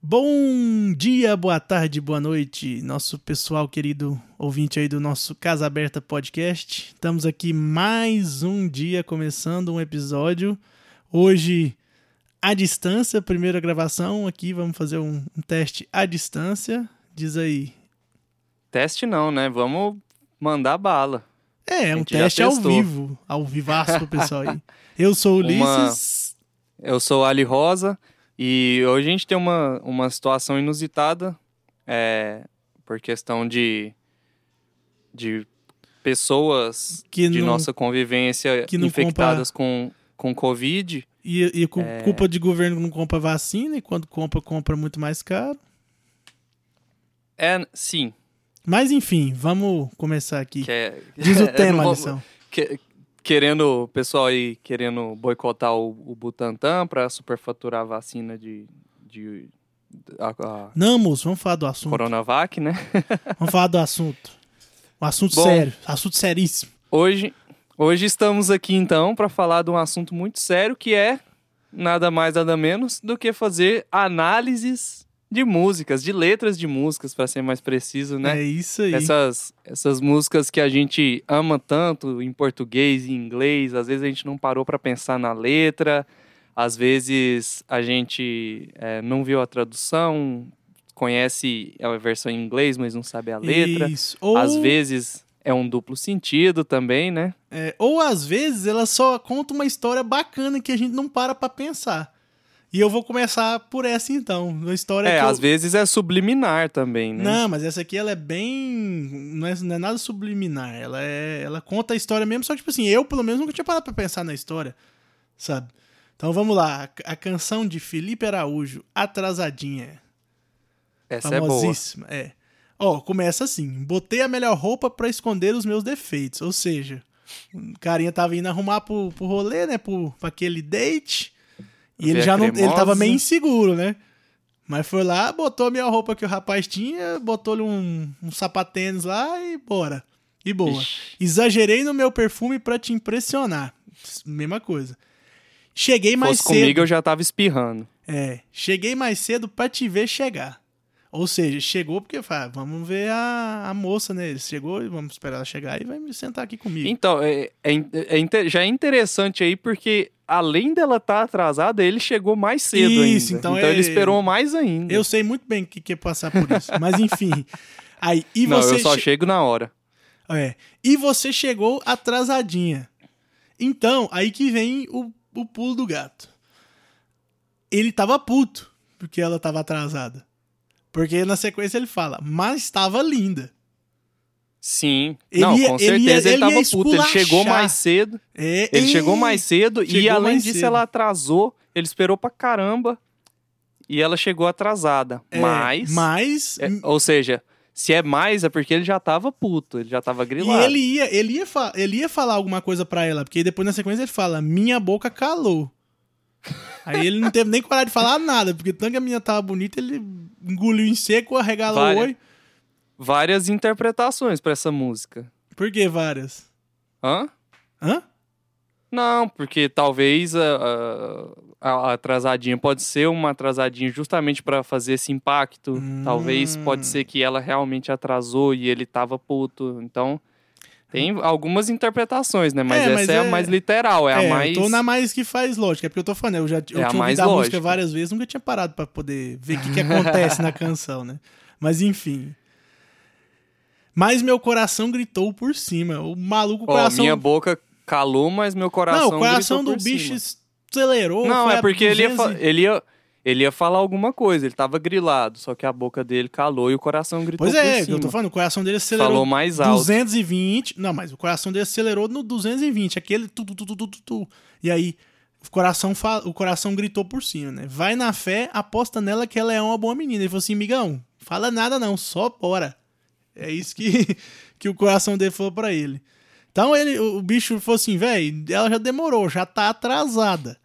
Bom dia, boa tarde, boa noite, nosso pessoal querido ouvinte aí do nosso Casa Aberta Podcast. Estamos aqui mais um dia começando um episódio. Hoje à distância, primeira gravação aqui, vamos fazer um, um teste à distância. Diz aí. Teste não, né? Vamos mandar bala. É, um teste ao vivo, ao vivaço pro pessoal aí. Eu sou o Uma- Ulisses. Eu sou Ali Rosa e hoje a gente tem uma, uma situação inusitada é, por questão de, de pessoas Que de não- nossa convivência infectadas com, com Covid. E, e cu- É. culpa de governo que não compra vacina e quando compra, compra muito mais caro. É, sim. Mas enfim, vamos começar aqui. É, Diz o tema, vou- Alisson. que- querendo, o pessoal aí querendo boicotar o, o Butantan para superfaturar a vacina de, de a, a Não, moço, vamos falar do assunto. Coronavac, né? Vamos falar do assunto. Um assunto Bom. sério, assunto seríssimo. Hoje, hoje estamos aqui então para falar de um assunto muito sério que é nada mais nada menos do que fazer análises de músicas, de letras de músicas, para ser mais preciso, né? É isso aí. Essas, essas músicas que a gente ama tanto em português e em inglês, às vezes a gente não parou para pensar na letra, às vezes a gente eh, não viu a tradução, conhece a versão em inglês, mas não sabe a letra. Isso. Ou, Às vezes é um duplo sentido também, né? é, ou às vezes ela só conta uma história bacana que a gente não para pra pensar. E eu vou começar por essa então. Uma história É, que eu- às vezes é subliminar também, né? Não, mas essa aqui ela é bem. Não é, não é nada subliminar. Ela é. Ela conta a história mesmo, só que, tipo assim, eu pelo menos nunca tinha parado pra pensar na história, sabe? Então vamos lá. A, a canção de Felipe Araújo, Atrasadinha. Essa é boa. famosíssima. É. Ó, começa assim: botei a melhor roupa pra esconder os meus defeitos. Ou seja, o carinha tava indo arrumar pro, pro rolê, né? Pro, pra aquele date. E ele já não. Ele tava meio inseguro, né? Mas foi lá, botou a melhor roupa que o rapaz tinha, botou-lhe um, um sapatênis lá e bora. E boa. Ixi. Exagerei no meu perfume pra te impressionar. Mesma coisa. Cheguei mais Fosse cedo. comigo, eu já tava espirrando. É, cheguei mais cedo pra te ver chegar. Ou seja, chegou porque fala, vamos ver a, a moça, né? Ele chegou e vamos esperar ela chegar e vai me sentar aqui comigo. Então, é, é é já é interessante aí, porque além dela estar atrasada, ele chegou mais cedo Isso, ainda. então Então, é- ele esperou mais ainda. Eu sei muito bem o que que é passar por isso. Mas enfim. Aí, e Não, você eu só che- chego na hora. É. E você chegou atrasadinha. Então, aí que vem o, o pulo do gato. Ele tava puto porque ela tava atrasada. Porque na sequência ele fala, mas estava linda. Sim. Ele não, ia- com ele ia- certeza ele, ele ia tava puto. Ele chegou mais cedo. É, Ele e- chegou mais cedo e Chegou além mais disso cedo. ela atrasou. Ele esperou pra caramba e ela chegou atrasada. É, mas, Mas. é, ou seja, se é mais é porque ele já tava puto, ele já tava E grilado. ele ia, ele, ia ele ia falar alguma coisa pra ela, porque depois na sequência ele fala: Minha boca calou. Aí ele não teve nem coragem de falar nada, porque tanto que a menina tava bonita, ele engoliu em seco, arregalou o Várias- oi. Várias interpretações pra essa música. Por que várias? Hã? Hã? Não, porque talvez a, a- a atrasadinha pode ser uma atrasadinha justamente pra fazer esse impacto. Hum. Talvez pode ser que ela realmente atrasou e ele tava puto. Então, tem algumas interpretações, né? Mas É, essa mas é, é- a mais literal, é, a mais. eu tô na mais que faz lógica, é porque eu tô falando, eu já eu É a tinha ouvido a música várias vezes, nunca tinha parado pra poder ver o que, que acontece na canção, né? Mas enfim. Mas meu coração gritou por cima. O maluco, o Ó, coração. minha boca calou, mas meu coração. não, o coração do bicho cima. acelerou. Não, é porque ele ia, 200 fa- ele, ia, ele ia falar alguma coisa, ele tava grilado, só que a boca dele calou e o coração gritou Pois é, cima. eu tô falando, o coração dele acelerou Falou mais alto. 220. Não, mas o coração dele acelerou no 220, aquele tu, tu, tu, tu, tu, tu, tu. E aí o coração fa- o coração gritou por cima, né? Vai na fé, aposta nela que ela é uma boa menina. Ele falou assim: "Migão, fala nada não, só bora". É isso que que o coração dele falou pra ele. Então ele, o o bicho falou assim, velho, ela já demorou, já tá atrasada.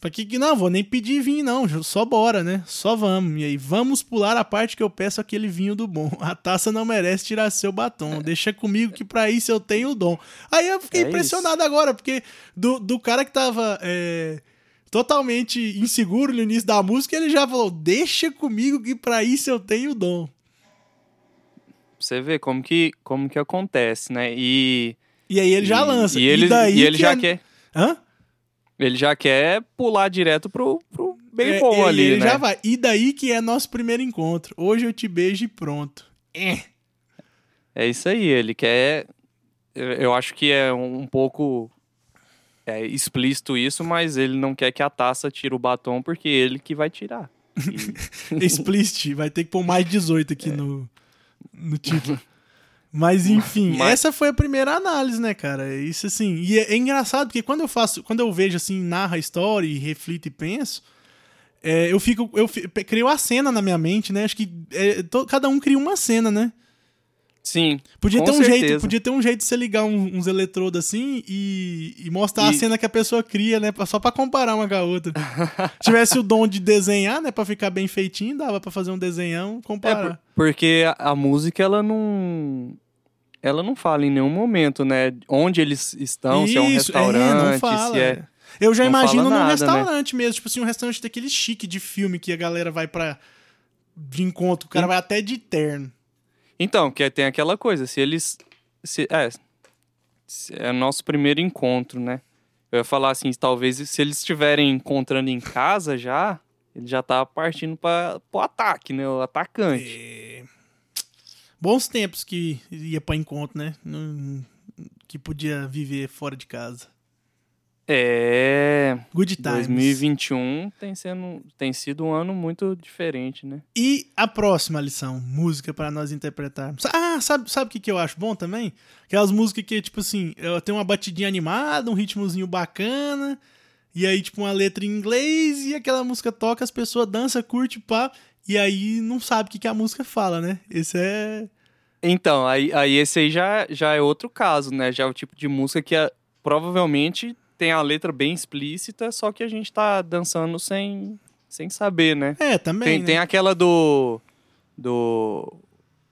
Pra que que não? Vou nem pedir vinho, não. Só bora, né? Só vamos. E aí, vamos pular a parte que eu peço aquele vinho do bom. A taça não merece tirar seu batom. Deixa comigo que pra isso eu tenho o dom. Aí eu fiquei É impressionado agora, porque do, do cara que tava. é, totalmente inseguro no início da música, ele já falou: Deixa comigo que pra isso eu tenho dom. Você vê como que, como que acontece, né? E. E aí ele já e- lança. E ele, daí e ele que já é- quer. Hã? Ele já quer pular direto pro, pro bem É, bom e ali, ele né? já vai. E daí que é nosso primeiro encontro. Hoje eu te beijo e pronto. É. É isso aí, ele quer. Eu acho que é um pouco é, explícito isso, mas ele não quer que a taça tire o batom porque ele que vai tirar. E- Explicit. Vai ter que pôr mais 18 aqui no, no título. Mas enfim, Mas- essa foi a primeira análise, né, cara? Isso assim. E é, é engraçado porque quando eu faço, quando eu vejo assim, narra a história e reflito e penso, é, eu fico, eu fi- crio a cena na minha mente, né? Acho que é, to- cada um cria uma cena, né? Sim. Podia ter um jeito, certeza. podia ter um jeito de você ligar um- uns eletrodos assim e, e mostrar a E- cena que a pessoa cria, né? Só pra comparar uma com a outra. Tivesse o dom de desenhar, né? Pra ficar bem feitinho, dava pra fazer um desenhão, É comparar. por- porque a, a música ela não ela não fala em nenhum momento, né? Onde eles estão, se é um Isso, restaurante, não fala, se é. é. Eu já não imagino num nada, restaurante mesmo, tipo assim, um restaurante daquele chique de filme que a galera vai pra. de encontro, o cara vai até de terno. Então, que tem aquela coisa, se eles. Se, é, se é nosso primeiro encontro, né? Eu ia falar assim, talvez se eles estiverem encontrando em casa já, ele já tá partindo para o ataque, né? O atacante. É, Bons tempos que ia pra encontro, né? Que podia viver fora de casa. É. Good times. 2021 tem, sendo, tem sido um ano muito diferente, né? E a próxima lição, música para nós interpretarmos. Ah, sabe, sabe o que, que eu acho bom também? Aquelas músicas que, tipo assim, tem uma batidinha animada, um ritmozinho bacana, e aí, tipo, uma letra em inglês, e aquela música toca, as pessoas dançam, curte, pá, e aí não sabe o que, que a música fala, né? Esse é. Então, aí, aí esse aí já, já é outro caso, né? Já é o tipo de música que é- provavelmente tem a letra bem explícita, só que a gente tá dançando sem, sem saber, né? É, também. Tem, né? tem aquela do. Do.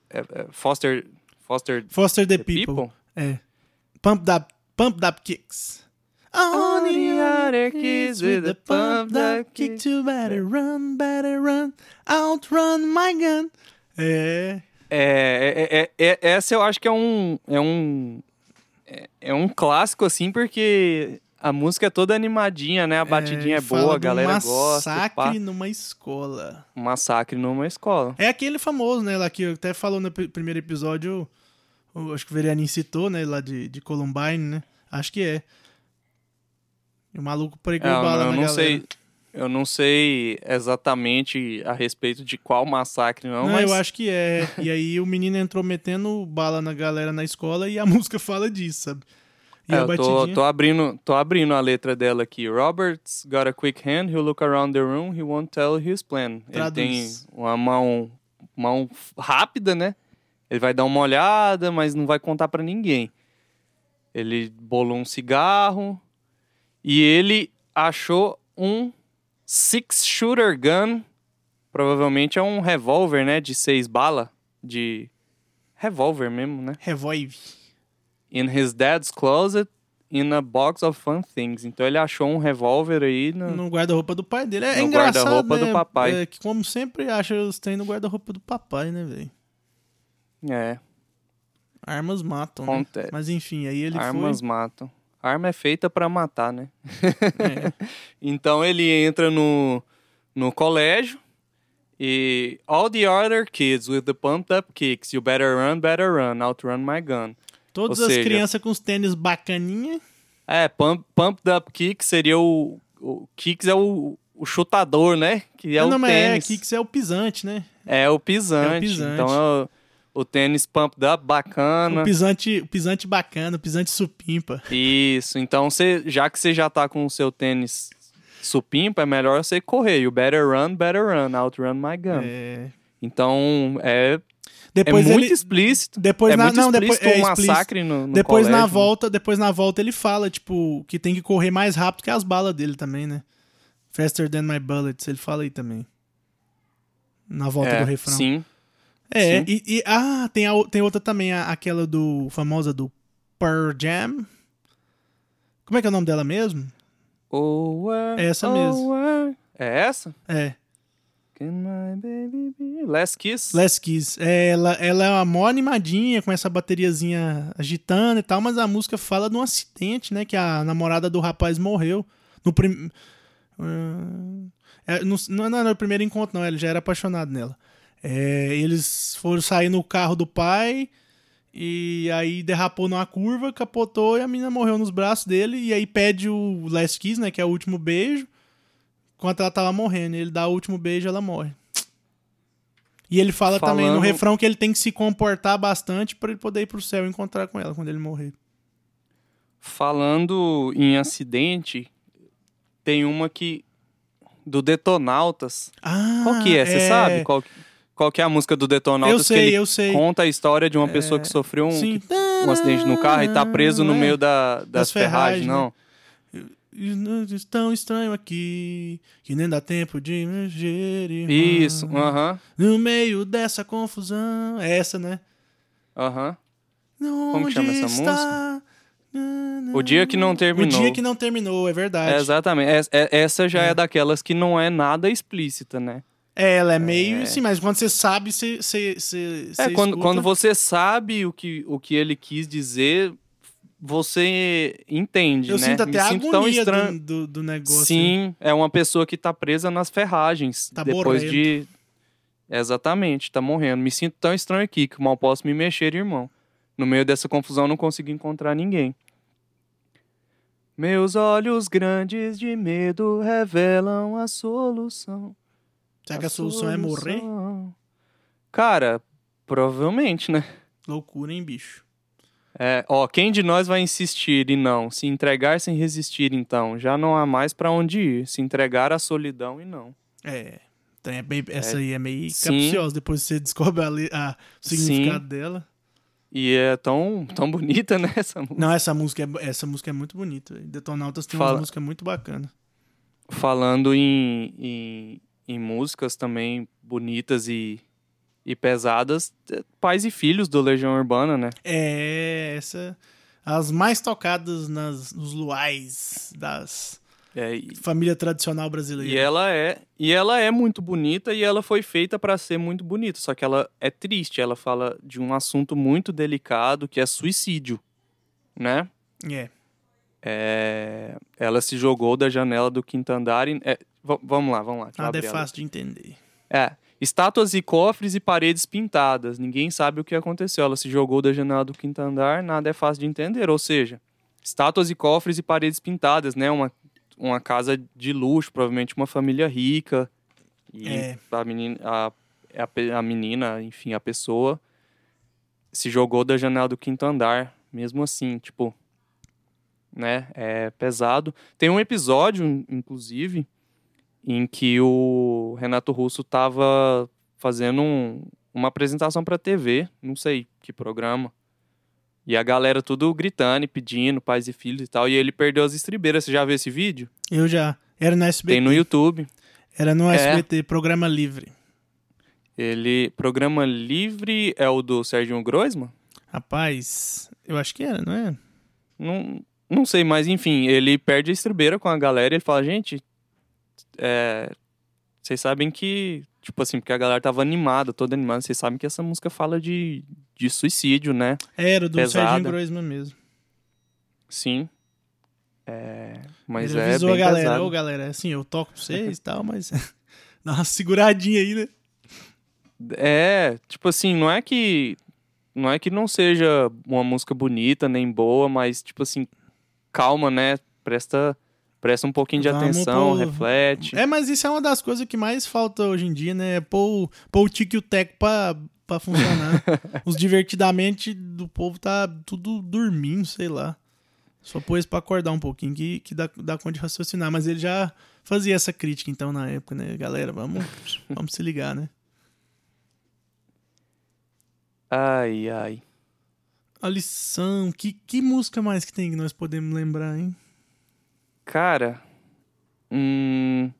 é, é, Foster. Foster Foster the, the people. People? É. Pump up, pump up kicks. On the other kids with the pump up kick to better run, better run, outrun my gun. É. É, é, é, é- essa eu acho que é um. É um. É, é um clássico, assim, porque a música é toda animadinha, né? A batidinha é, fala boa, a galera gosta. massacre numa escola. Um massacre numa escola. É aquele famoso, né? Lá que eu até falou no pr- primeiro episódio, o- acho que o Verianin citou, né? Lá de, de Columbine, né? Acho que é. E o maluco pregou É, eu, bala eu na não galera. sei. Eu não sei exatamente a respeito de qual massacre, não, Não, mas. eu acho que é. E aí o menino entrou metendo bala na galera na escola e a música fala disso, sabe? E É, eu batidinha. tô, tô abrindo, tô abrindo a letra dela aqui. Robert's got a quick hand, he'll look around the room, he won't tell his plan. Ele tem Traduz. uma mão, mão rápida, né? Ele vai dar uma olhada, mas não vai contar pra ninguém. Ele bolou um cigarro e ele achou um six shooter gun. Provavelmente é um revólver, né? De seis balas. De revólver mesmo, né? Revolve. In his dad's closet in a box of fun things. Então ele achou um revólver aí no... No guarda-roupa do pai dele. É, No engraçado, guarda-roupa né? do papai. É, que como sempre acha os tem no guarda-roupa do papai, né, velho? É, Armas matam, né? Acontece. Mas enfim, aí ele armas matam. Arma é feita pra matar, né? foi... É. Então ele entra no, no colégio e all the other kids with the pumped up kicks, you better run, better run, outrun my gun. Todas Ou as seja- crianças com os tênis bacaninha. É, pump, pumped up kick seria o, o kicks é o, o chutador, né? Que é não, o mas é, tênis. kicks é o pisante, né? É o pisante. É o pisante. Então é o, o tênis pumped up bacana. O pisante, o pisante bacana, o pisante supimpa. Isso. Então, você, já que você já tá com o seu tênis supimpa, é melhor você correr. You better run, better run, outrun my gun. É... Então, é, é Depois muito ele... explícito. Depois é na... muito não, depois explícito é um massacre no, no Depois na colégio, né? volta, depois na volta ele fala, tipo, que tem que correr mais rápido que as balas dele também, né? Faster than my bullets, ele fala aí também. Na volta É, do refrão. Sim. É, sim. e, e- ah, tem, a, tem outra também, a- aquela do famosa do Pearl Jam. Como é que é o nome dela mesmo? Oh, where, É essa oh, mesmo. where. É essa? É, Can my baby be... Last Kiss? Last Kiss. É, ela, ela é uma mó animadinha, com essa bateriazinha agitando e tal, mas a música fala de um acidente, né? Que a namorada do rapaz morreu. No prim... Ah, é, no- não, não era o primeiro encontro, não. Ele já era apaixonado nela. É, eles foram sair no carro do pai e aí derrapou numa curva, capotou e a menina morreu nos braços dele. E aí pede o Last Kiss, né? Que é o último beijo. Enquanto ela tava morrendo. Ele dá o último beijo ela morre. E ele fala também no Falando- refrão que ele tem que se comportar bastante pra ele poder ir pro céu e encontrar com ela quando ele morrer. Falando em acidente, tem uma que... Do Detonautas. Ah, Qual que é? Você sabe? Qual, qual que é a música do Detonautas? Eu sei, eu sei. conta a história de uma pessoa que sofreu um, um acidente no carro e tá preso no É. meio da, das, Das ferragens, ferragens, não. E não é tão estranho aqui que nem dá tempo de me gerir. Isso, aham, No meio dessa confusão. É essa, né? aham. Como que chama essa música? O dia que não O terminou. dia que não terminou, é verdade. É, exatamente. Es- é- Essa já é. daquelas que não é nada explícita, né? É, ela é meio É. assim, mas quando você sabe, você. você, você É, quando, escuta. quando você sabe o que, o que ele quis dizer, você entende, Eu né? sinto até Me a sinto tão agonia estranho. do, do, do negócio. Sim, é uma pessoa que tá presa nas ferragens. Tá depois morrendo. de. Exatamente, tá morrendo. Me sinto tão estranho aqui que mal posso me mexer, irmão. No meio dessa confusão, não consigo encontrar ninguém. Meus olhos grandes de medo revelam a solução. Será que a solução é morrer? solução. Cara, provavelmente, né? Loucura, hein, bicho? É, ó, quem de nós vai insistir e não? Se entregar sem resistir, então, já não há mais pra onde ir. Se entregar à solidão e não. É. Então é bem- essa aí é meio Sim. capciosa. Depois você descobre a a- o significado dela. E é tão, tão bonita, né, essa música. Não, essa música é, essa música é muito bonita. Detonautas tem Fala- uma música muito bacana. Falando em, em, em músicas também bonitas e, e pesadas, é, Pais e Filhos do Legião Urbana, né? É, essa. As mais tocadas nas, nos luais das É, e, família tradicional brasileira. e ela é e ela é muito bonita e ela foi feita pra ser muito bonita, só que ela é triste, ela fala de um assunto muito delicado que é suicídio, né? É. É, ela se jogou da janela do quinto andar e, é, vamos lá, vamos lá. Nada é abrir ela. fácil de entender. É. Estátuas e cofres e paredes pintadas. Ninguém sabe o que aconteceu. Ela se jogou da janela do quinto andar, nada é fácil de entender. Ou seja, estátuas e cofres e paredes pintadas, né? Uma, uma casa de luxo, provavelmente uma família rica. E É. a, menina, a, a, a menina, enfim, a pessoa se jogou da janela do quinto andar. Mesmo assim, tipo, né? É pesado. Tem um episódio, inclusive, em que o Renato Russo tava fazendo um- uma apresentação pra TV, não sei que programa. E a galera tudo gritando e pedindo, pais e filhos e tal, e ele perdeu as estribeiras. Você já viu esse vídeo? Eu já. Era no SBT. Tem no YouTube. Era no É. SBT, programa livre. Ele programa livre é o do Sérgio Groisman? Rapaz, eu acho que era, não é? Não, não sei, mas enfim, ele perde a estribeira com a galera e ele fala, gente, é, vocês sabem que, tipo assim, porque a galera tava animada, toda animada, vocês sabem que essa música fala de, de suicídio, né? Era do Pesada. Serginho Groisman mesmo. Sim. É, mas Ele é avisou a galera, pesado. ô galera, assim, eu toco pra vocês e tal, mas dá uma seguradinha aí, né? É, tipo assim, não é que não é que não seja uma música bonita nem boa, mas tipo assim, calma, né? Presta presta um pouquinho de Vamos atenção, reflete. É, mas isso é uma das coisas que mais falta hoje em dia, né? É Pôr, o- pôr o tique e o teco pra, pra funcionar. Os divertidamente do povo tá tudo dormindo, sei lá. Só pôs pra acordar um pouquinho que, que dá, dá conta de raciocinar. Mas ele já fazia essa crítica, então, na época, né? Galera, vamos, vamos se ligar, né? Ai, ai. A lição. Que, que música mais que tem que nós podemos lembrar, hein? Cara, hum,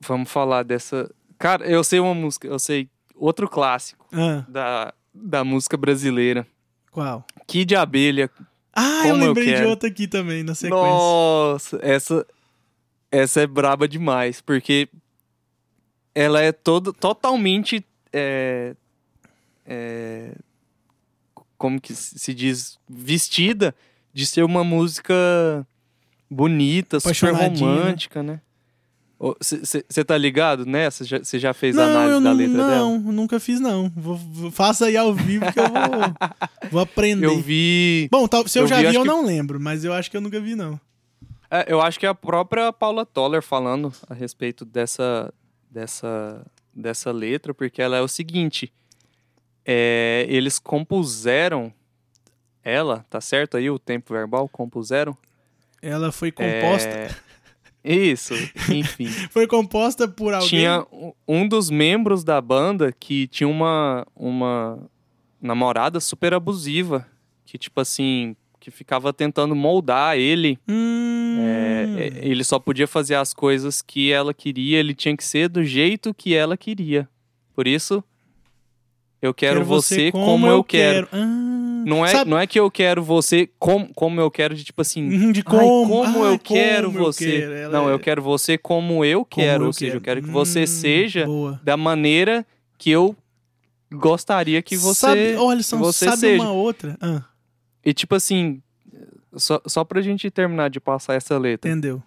vamos falar dessa. Cara, eu sei uma música, eu sei outro clássico Ah, da, da música brasileira. qual? Kid Abelha Ah, eu Como eu lembrei de outra aqui também, na sequência. Nossa, essa, essa é braba demais, porque ela é todo, totalmente. é, é, como que se diz? Vestida de ser uma música bonita, super né? romântica, né? Você tá ligado nessa? Você já fez a Não, análise da não, letra dela? não, nunca fiz não. Vou, vou- faça aí ao vivo que eu vou, vou aprender. Eu vi. Bom, tal- se eu, eu já vi, vi, eu que- não lembro, mas eu acho que eu nunca vi não. É, eu acho que é a própria Paula Toller falando a respeito dessa, dessa, dessa letra, porque ela é o seguinte: é, eles compuseram ela, tá certo aí o tempo verbal? Compuseram? Ela foi composta, É, isso, enfim. foi composta por alguém. Tinha um- dos membros da banda que tinha uma, uma namorada super abusiva, que tipo assim, que ficava tentando moldar ele Hum, É, é, ele só podia fazer as coisas que ela queria, ele tinha que ser do jeito que ela queria. Por isso, eu quero, você, como, eu quero. Ah, Não, é, sabe- não é que eu quero você como, como eu quero, de tipo assim. Uhum, de "Ai, como, como ai, eu quero como eu você. quero." Não, é- eu quero você como eu como quero. eu Ou seja, eu quero que Hum, você seja Boa. da maneira que eu gostaria que você. Sabe, olha, só, você sabe seja. uma outra? Ah, E tipo assim, só, só pra gente terminar de passar essa letra. entendeu?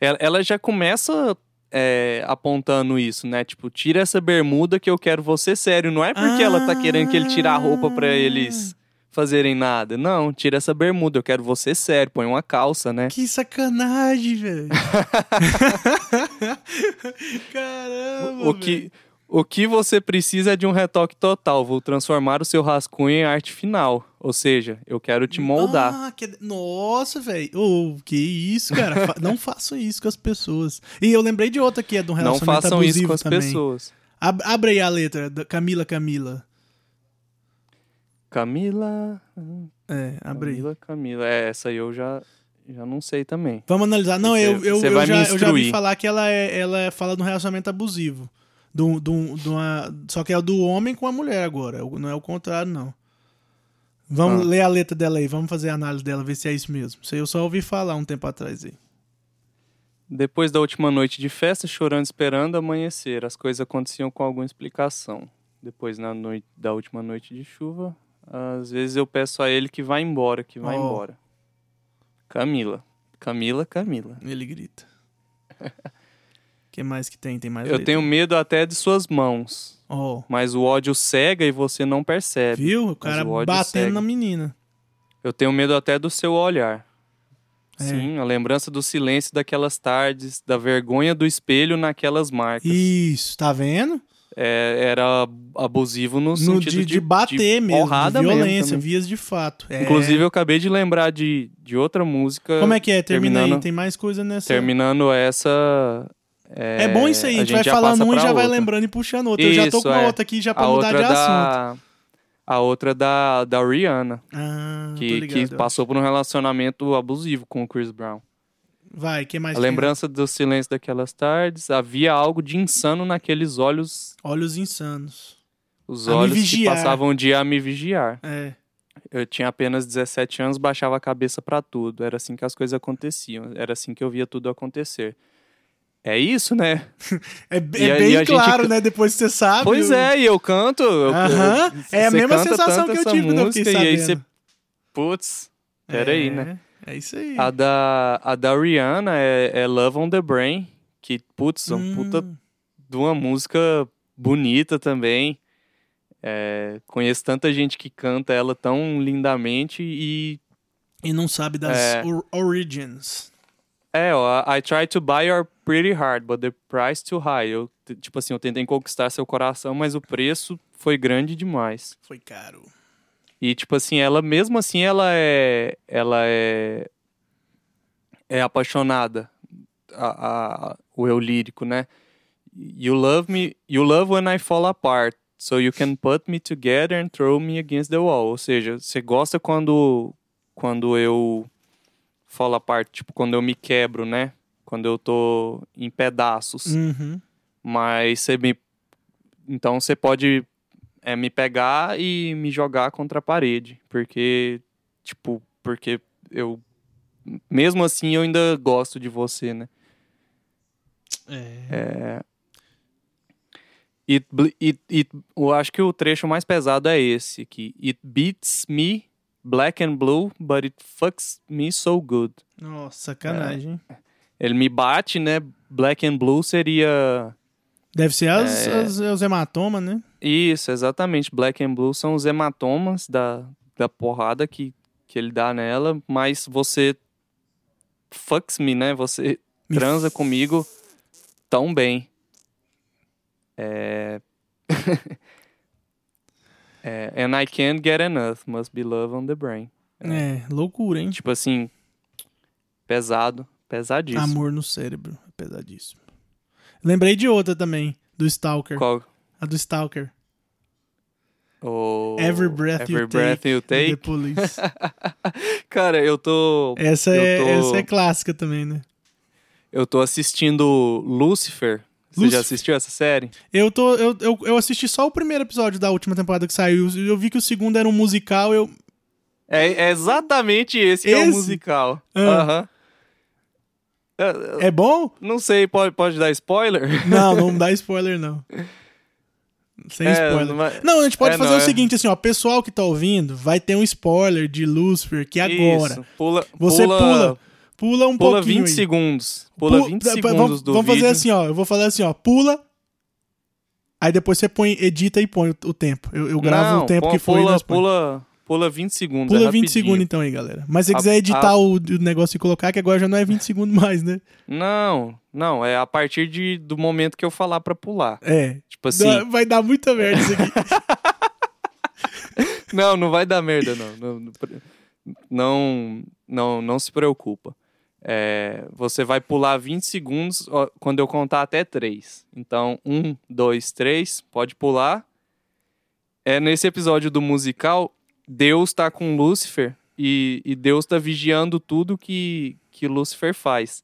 Ela, ela já começa é, apontando isso, né? Tipo, tira essa bermuda que eu quero você sério. Não é porque ela tá querendo que ele tire a roupa pra Ah. eles fazerem nada. Não, tira essa bermuda, eu quero você sério. Põe uma calça, né? Que sacanagem, velho. Caramba, O que, o que você precisa é de um retoque total. Vou transformar o seu rascunho em arte final. Ou seja, eu quero te moldar. Ah, que... Nossa, velho. Ô, que isso, cara. Não façam isso com as pessoas. E eu lembrei de outra que é de um Não relacionamento façam isso com as também. pessoas. Ab- abre aí a letra. da Camila, Camila. Camila. É, abre aí. Camila, Camila. É, essa aí eu já, já não sei também. Vamos analisar. Não, Cê- eu, eu, eu, já, eu já vi falar que ela, é, ela fala de um relacionamento abusivo. Do, do, do uma- só que é o do homem com a mulher agora. Não é o contrário, não. Vamos Ah. ler a letra dela aí. Vamos fazer a análise dela, ver se é isso mesmo. Isso aí eu só ouvi falar um tempo atrás aí. Depois da última noite de festa, chorando esperando amanhecer, as coisas aconteciam com alguma explicação. Depois na noite da última noite de chuva, às vezes eu peço a ele que vá embora, que vá Oh. embora. Camila. Camila, Camila. Ele grita. O que mais que tem? Tem mais Eu letra? tenho medo até de suas mãos, Ó, mas o ódio cega e você não percebe. viu? O cara o batendo segue. na menina. Eu tenho medo até do seu olhar. É. Sim, a lembrança do silêncio daquelas tardes, da vergonha do espelho naquelas marcas. Isso, tá vendo? É, era abusivo no, No, sentido de, de bater mesmo, de porrada mesmo violência, também. vias de fato. É. Inclusive, eu acabei de lembrar de, de outra música. Como é que é? Termina aí, tem mais coisa nessa. Terminando essa. É, É bom isso aí, a gente vai falando um e já vai outra. lembrando e puxando outra. Eu já tô Isso, com uma é. outra aqui já pra A mudar de assunto. da. A outra da, da Rihanna, Ah, que, ligado. que passou por um relacionamento abusivo com o Chris Brown. Vai, que mais A tem? lembrança do silêncio daquelas tardes, havia algo de insano naqueles olhos, Olhos insanos. os A olhos que passavam o dia a me vigiar. É. Eu tinha apenas 17 anos, baixava a cabeça pra tudo. Era assim que as coisas aconteciam. Era assim que eu via tudo acontecer. É isso, né? É, é a- bem gente claro, can- né? Depois que você sabe. Pois eu- é, e eu canto. eu- Aham. eu- É a mesma sensação que eu tive quando eu fiquei música, E aí você. sabendo. Putz, peraí, né? É, é isso aí. A da, a da Rihanna é, é Love on the Brain, que, putz, é um puta Hum, de uma música bonita também. É, conheço tanta gente que canta ela tão lindamente e E não sabe das É. or- origins. É, ó, I try to buy your pretty heart, but the price too high. Eu, tipo assim, eu tentei conquistar seu coração, mas o preço foi grande demais. Foi caro. E tipo assim, ela mesmo assim ela é ela é é apaixonada a, a- o eu lírico, né? You love me, you love when I fall apart, so you can put me together and throw me against the wall. Ou seja, você gosta quando quando eu fall apart, tipo quando eu me quebro, né? Quando eu tô em pedaços. Uhum. Mas você me. Então você pode é, me pegar e me jogar contra a parede. Porque, tipo, porque eu mesmo assim eu ainda gosto de você, né? É. É... It, it, it, eu acho que o trecho mais pesado é esse aqui. It beats me black and blue, but it fucks me so good. Nossa, sacanagem. hein? Ele me bate, né? Black and blue seria Deve ser as, É. as- os hematomas, né? Isso, exatamente. Black and blue são os hematomas da, da porrada que, que ele dá nela, mas você fucks me, né? Você Me transa comigo tão bem. É... é... And I can't get enough, must be love on the brain. É, loucura, hein? Tipo assim, pesado, pesadíssimo. Amor no cérebro. É pesadíssimo. Lembrei de outra também, do Stalker. Qual? A do Stalker. O... Every breath Every you breath take. you The take. Police. Cara, eu tô... Essa Eu é, tô- essa é clássica também, né? Eu tô assistindo Lucifer. Você Lucifer. já assistiu essa série? Eu, tô, eu, eu, eu assisti só o primeiro episódio da última temporada que saiu. Eu vi que o segundo era um musical. Eu, É, é exatamente esse que é o Esse? musical. Ah. Aham. Eu- eu é bom? Não sei, pode, pode dar spoiler? Não, não dá spoiler, não. Sem É, spoiler. não vai- Não, a gente pode É, fazer não, o é. seguinte, assim, ó. Pessoal que tá ouvindo, vai ter um spoiler de Lucifer que agora. Isso, pula, Você pula, pula, pula um pula pouquinho 20 aí. segundos. Pula Pu- 20 da- segundos vamos, do Vamos vídeo. fazer assim, ó. Eu vou falar assim, ó. Pula. Aí depois você põe, edita e põe o, o tempo. Eu, eu gravo Não, o tempo pô, que foi pula, pula, pula 20 segundos. Pula é 20 rapidinho. segundos então aí, galera. Mas se você A- quiser editar a- o, o negócio e colocar, que agora já não é 20 segundos mais, né? Não, não, é a partir de, do momento que eu falar pra pular. É. Tipo assim, Dá- vai dar muita merda isso aqui. não, não vai dar merda, não. Não, não, não, não, se preocupa. É, você vai pular 20 segundos quando eu contar até 3. Então, 1, 2, 3, pode pular. É nesse episódio do musical, Deus tá com Lúcifer e, e Deus tá vigiando tudo que, que Lúcifer faz.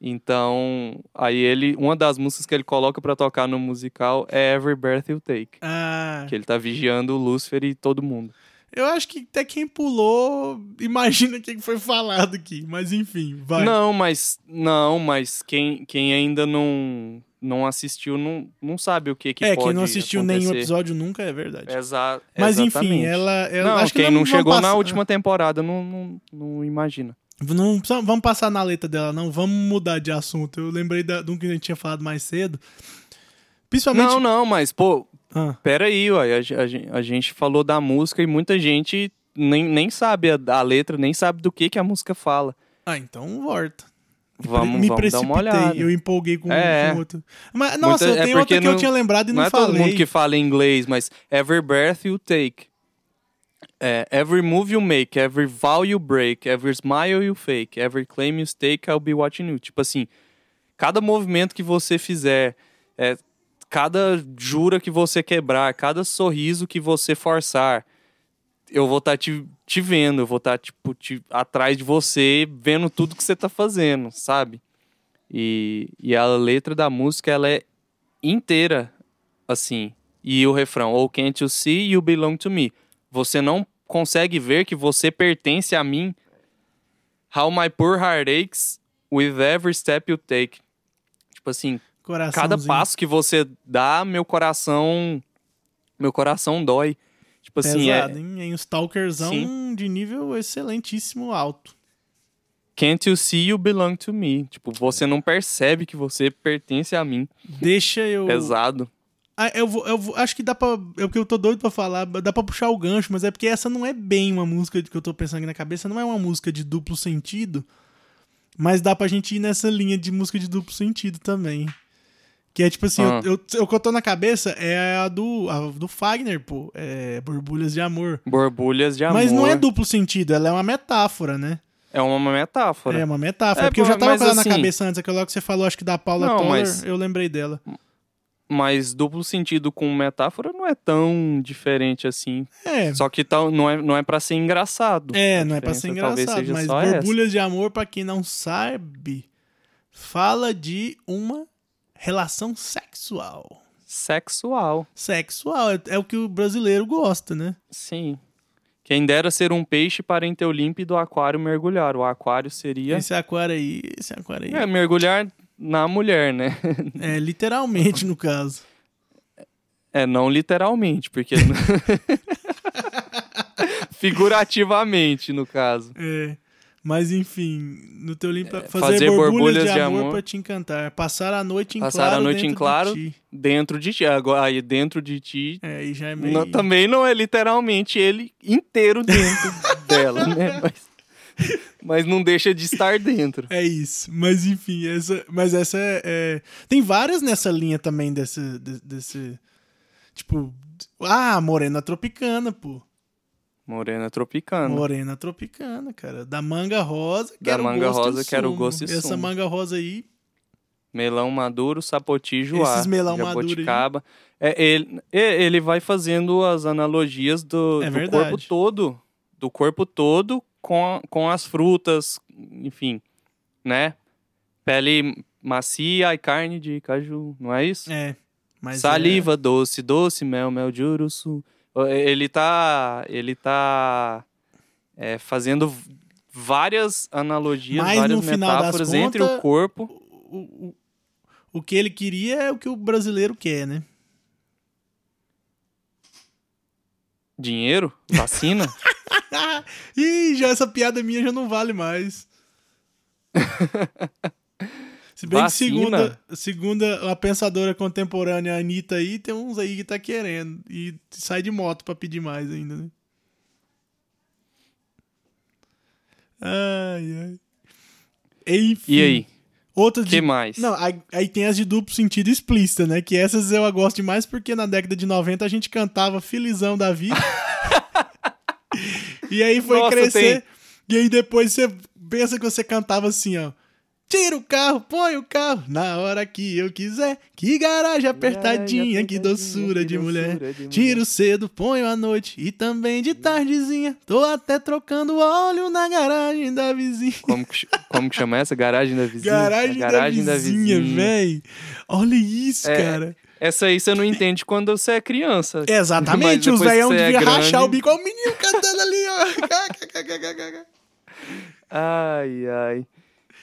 Então, aí ele, uma das músicas que ele coloca pra tocar no musical é Every Breath You Take, ah, que ele tá vigiando o Lúcifer e todo mundo. eu acho que até quem pulou, imagina o que que foi falado aqui. Mas enfim, vai. Não, mas não, mas quem, quem ainda não não assistiu não, não sabe o que que é, pode quem não assistiu nenhum acontecer. episódio nunca, é verdade. Exa Mas enfim, exatamente. ela. ela Não, acho que quem não vamos chegou na passar- última temporada não, não, não imagina. Não vamos passar na letra dela, não. Vamos mudar de assunto. Eu lembrei da, de um que a gente tinha falado mais cedo. Principalmente. Não, não, mas, pô, Ah, pera aí, uai, a, a a gente falou da música e muita gente nem, nem sabe a, a letra, nem sabe do que que a música fala. ah, então volta. Vamos, Me vamos dar precipitei, uma olhada. eu empolguei com, É. com outro. Mas, nossa, Muita- é tem outra porque que eu não- tinha lembrado e não, Não é falei. todo mundo que fala inglês, mas every breath you take. É, every move you make, every vow you break, every smile you fake, every claim you stake, I'll be watching you. Tipo assim, cada movimento que você fizer, é, cada jura que você quebrar, cada sorriso que você forçar, eu vou estar te, te vendo, eu vou estar tipo, te- atrás de você, vendo tudo que você tá fazendo, sabe? E, e a letra da música, ela é inteira, assim. E o refrão, Oh, can't you see, you belong to me. Você não consegue ver que você pertence a mim. How my poor heart aches with every step you take. Tipo assim, cada passo que você dá, meu coração. Meu coração dói. Tipo assim, Pesado, é. hein? Em um stalkerzão Sim. de nível excelentíssimo alto. Can't you see you belong to me? Tipo, você não percebe que você pertence a mim. Deixa eu. Pesado. Ah, eu, vou, eu vou- acho que dá pra. É o que eu tô doido pra falar. Dá pra puxar o gancho, mas é porque essa não é bem uma música que eu tô pensando aqui na cabeça. Não é uma música de duplo sentido. Mas dá pra gente ir nessa linha de música de duplo sentido também. Que é tipo assim, Ah. eu, eu- o que eu tô na cabeça é a do, a do Fagner, pô. É Borbulhas de Amor. Borbulhas de amor. Mas não é duplo sentido, ela é uma metáfora, né? É uma metáfora. É uma metáfora. É, porque eu já tava com ela na assim- cabeça antes. Aquela hora que você falou, acho que da Paula Não, Toller, mas- eu lembrei dela. Mas duplo sentido com metáfora não é tão diferente assim. É, Só que tal, não, é, não é pra ser engraçado. É, não é pra ser engraçado, mas só essa. Borbulhas de Amor, pra quem não sabe, fala de uma relação sexual. Sexual, Sexual, é, é o que o brasileiro gosta, né? sim. Quem dera ser um peixe para em teu límpido aquário mergulhar. O aquário seria. Esse aquário aí, esse aquário aí. É, mergulhar na mulher, né? É, literalmente, no caso. É, não literalmente, porque. Figurativamente, no caso. É. Mas enfim, no teu limpo É, fazer, fazer borbulhas, borbulhas de, de amor, amor. pra te encantar. Passar a noite em Passar a claro noite em dentro de claro. ti. Dentro de ti. Agora, aí dentro de ti. É, e já é meio... não- também não é literalmente ele inteiro dentro dela, né? Mas, mas não deixa de estar dentro. É isso. Mas enfim, essa, mas essa é, é- Tem várias nessa linha também desse, de- desse. Tipo. Ah, Morena Tropicana, pô. Morena tropicana. Morena Tropicana, cara. Da manga rosa, que Da era o manga gosto e rosa, que era o gosto e Essa sumo. manga rosa aí. Melão maduro, sapoti, joá. Esses melão maduro aí. jabuticaba. É, ele, é, ele vai fazendo as analogias do, É do corpo todo. Do corpo todo com, com as frutas, enfim, né? Pele macia e carne de caju, não é isso? É. Mas Saliva doce, doce, mel, mel de uruçu. Ele tá, ele tá é, fazendo várias analogias, Mas várias metáforas entre o corpo O, o, o que ele queria é o que o brasileiro quer, né? Dinheiro? Vacina? Ih, já essa piada minha já não vale mais. Se bem Vacina? que segunda, segunda a pensadora contemporânea Anitta aí, tem uns aí que tá querendo. E sai de moto pra pedir mais ainda, né? Ai, ai. Enfim. E aí? Outra O de que mais? Não, aí, tem as de duplo sentido explícita, né? Que essas eu gosto demais porque na década de 90 a gente cantava Felizão da Vida. e aí foi Nossa, crescer. E aí depois você pensa que você cantava assim, ó. Tira o carro, põe o carro na hora que eu quiser. Que garagem apertadinha, que doçura de mulher. Tiro cedo, ponho à noite e também de tardezinha. Tô até trocando óleo na garagem da vizinha. Como que, como que chama essa? Garagem da vizinha? Garagem, A da vizinha, véi. Olha isso, É, cara. Essa aí você não entende quando você é criança. Exatamente, os velhão você é deviam rachar grande- o bico. Olha o menino cantando ali, ó. Ai, ai.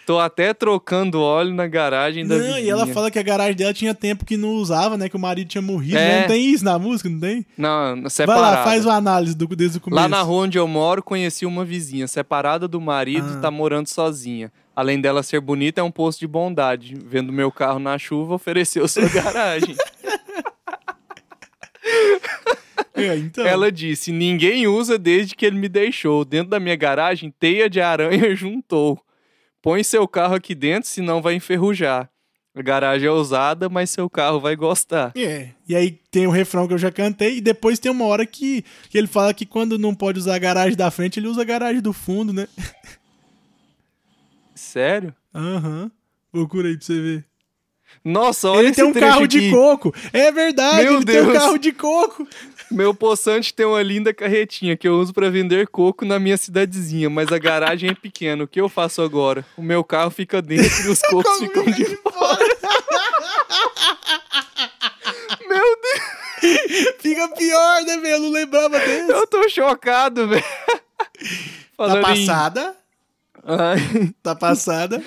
Tô até trocando óleo na garagem da Não, vizinha. e ela fala que a garagem dela tinha tempo que não usava, né? Que o marido tinha morrido. É. né? Não tem isso na música, não tem? Não, Vai separada. lá, faz uma análise do, desde o começo. Lá na rua onde eu moro, conheci uma vizinha separada do marido, Ah. tá morando sozinha. Além dela ser bonita, é um posto de bondade. Vendo meu carro na chuva, ofereceu sua garagem. É, então. Ela disse: Ninguém usa desde que ele me deixou. Dentro da minha garagem, teia de aranha juntou. Põe seu carro aqui dentro, senão vai enferrujar. A garagem é usada, mas seu carro vai gostar. É. E aí tem o refrão que eu já cantei, e depois tem uma hora que, que ele fala que quando não pode usar a garagem da frente, ele usa a garagem do fundo, né? Sério? Aham. Procura aí pra você ver. Nossa, olha ele esse tem um carro aqui. de coco. É verdade, Meu ele tem um Deus. carro de coco. Meu poçante tem uma linda carretinha que eu uso pra vender coco na minha cidadezinha, mas a garagem é pequena. O que eu faço agora? O meu carro fica dentro e os cocos ficam de fora? Meu Deus, Fica pior, né, velho? Eu não lembrava desse. eu tô chocado, velho. Tá passada. Ai, Tá passada.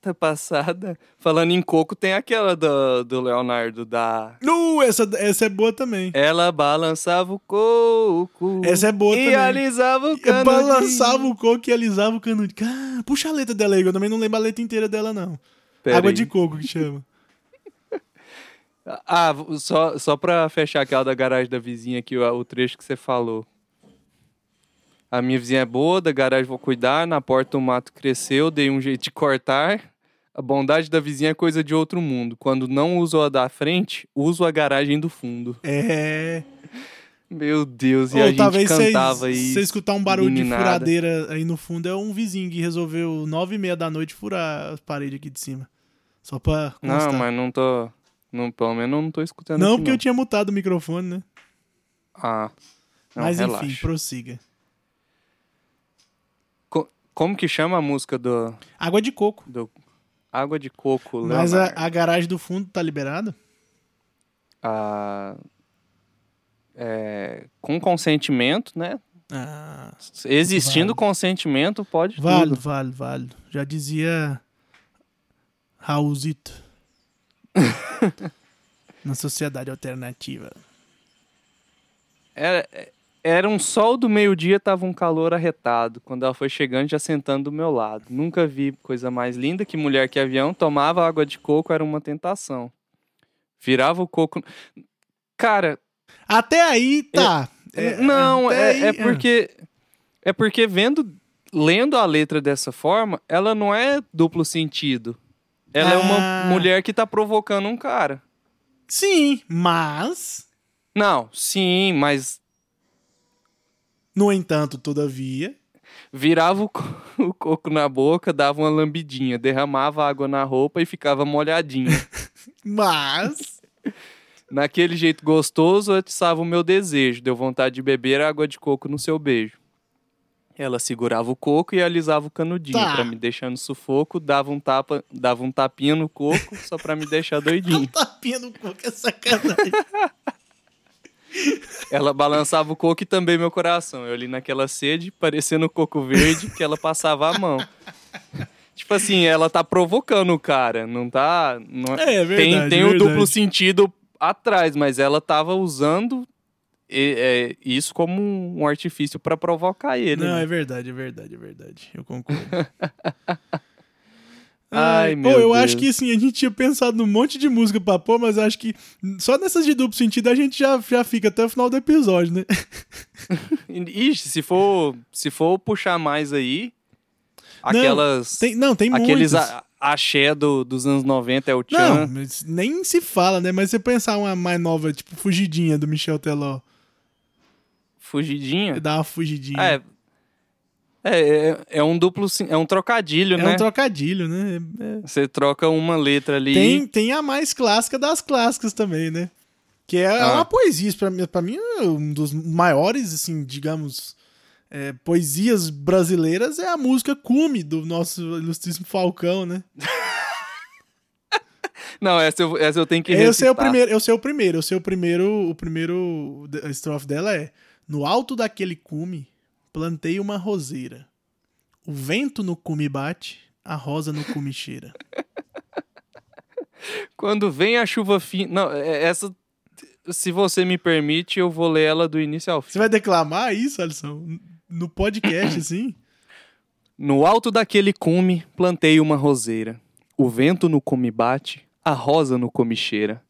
Tá passada. Falando em coco, tem aquela do, do Leonardo da. Nu, essa, essa é boa também. Ela balançava o coco. Essa é boa e também. alisava o cano. balançava o coco e alisava o cano. de- Ah, puxa a letra dela aí, eu também não lembro a letra inteira dela, não. Pera Água aí. de coco que chama. Ah, só, só pra fechar aquela da garagem da vizinha aqui, o, o trecho que você falou. A minha vizinha é boa, da garagem vou cuidar, na porta o mato cresceu, dei um jeito de cortar. A bondade da vizinha é coisa de outro mundo. Quando não uso a da frente, uso a garagem do fundo. É. Meu Deus, e Ou a gente talvez cantava você isso. escutar um barulho de meninada. furadeira aí no fundo, é um vizinho que resolveu nove e meia da noite furar as paredes aqui de cima. Só pra constar. Não, mas não tô... Não, pelo menos eu não tô escutando Não, porque eu tinha mutado o microfone, né? Ah, não, mas relaxa. enfim, prossiga. Co- como que chama a música do, Água de coco. do Água de Coco, Mas a, Leonardo? a garagem do fundo tá liberada? a- é, com consentimento, né? Ah, Existindo Válido. consentimento, pode válido, tudo. válido, válido. Já dizia Raulzito. Na sociedade alternativa. Era, era um sol do meio-dia, tava um calor arretado. Quando ela foi chegando, já sentando do meu lado. Nunca vi coisa mais linda que mulher que avião. Tomava água de coco, era uma tentação. Virava o coco. Cara, Até aí, tá. É, não, até é, aí, é porque. É porque vendo. Lendo a letra dessa forma, ela não é duplo sentido. Ela é uma Ah. mulher que tá provocando um cara. Sim, mas. Não, sim, mas No entanto, todavia. virava o, co- o coco na boca, dava uma lambidinha, derramava água na roupa e ficava molhadinha. Mas. Naquele jeito gostoso, atiçava o meu desejo, deu vontade de beber água de coco no seu beijo. Ela segurava o coco e alisava o canudinho Tá. pra me deixar no sufoco, dava um tapa, dava um tapinha no coco só pra me deixar doidinho. Tapinha no coco é sacanagem. Ela balançava o coco e também meu coração. Eu ali naquela sede, parecendo o coco verde, que ela passava a mão. Tipo assim, ela tá provocando o cara, não tá. Não... É, é tem verdade, tem o verdade. duplo sentido atrás, mas ela tava usando e- é, isso como um artifício pra provocar ele. Não, né? é verdade, é verdade, é verdade. Eu concordo. Ai, pô, meu eu Deus. acho que assim, a gente tinha pensado num monte de música pra pôr, mas acho que só nessas de duplo sentido a gente já, já fica até o final do episódio, né? Ixi, se for, se for puxar mais aí, aquelas. Tem, não, tem aqueles a- axé do, dos anos 90 é o Não, Tchan. mas nem se fala, né? Mas você pensar uma mais nova, tipo Fugidinha do Michel Teló, Fugidinha. dá uma fugidinha. É, é, é, é um duplo, é um trocadilho, É né? um trocadilho, né? É- Você troca uma letra ali. Tem, tem a mais clássica das clássicas também, né? Que é Ah. uma poesia, pra mim, pra mim é um dos maiores, assim, digamos, é, poesias brasileiras é a música Cume, do nosso ilustríssimo Falcão, né? Não, essa eu, essa eu tenho que Eu sei o recitar. primeiro, eu sei o primeiro, eu sei o primeiro, o primeiro a estrofe dela é No alto daquele cume, plantei uma roseira. O vento no cume bate, a rosa no cume cheira. Quando vem a chuva fina. Não, é- essa. Se você me permite, eu vou ler ela do início ao fim. Você vai declamar isso, Alisson? No podcast, assim? No alto daquele cume, plantei uma roseira. O vento no cume bate, a rosa no cume cheira.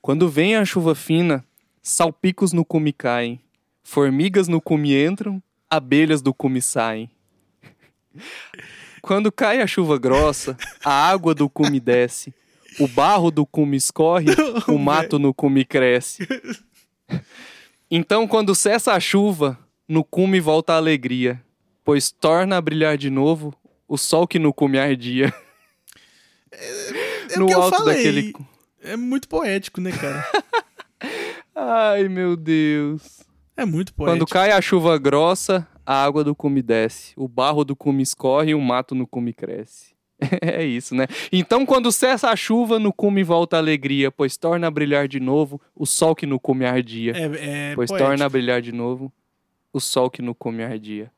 Quando vem a chuva fina, salpicos no cume caem. Formigas no cume entram, abelhas do cume saem. Quando cai a chuva grossa, a água do cume desce. O barro do cume escorre, o mato no cume cresce. Então, quando cessa a chuva, no cume volta a alegria, pois torna a brilhar de novo o sol que no cume ardia. É no o que eu alto daquele. É muito poético, né, cara? Ai, meu Deus. É muito Quando poético. cai a chuva grossa, a água do cume desce, o barro do cume escorre e o mato no cume cresce. É isso, né? Então, quando cessa a chuva, no cume volta a alegria, pois torna a brilhar de novo o sol que no cume ardia. É, é pois poético. torna a brilhar de novo o sol que no cume ardia.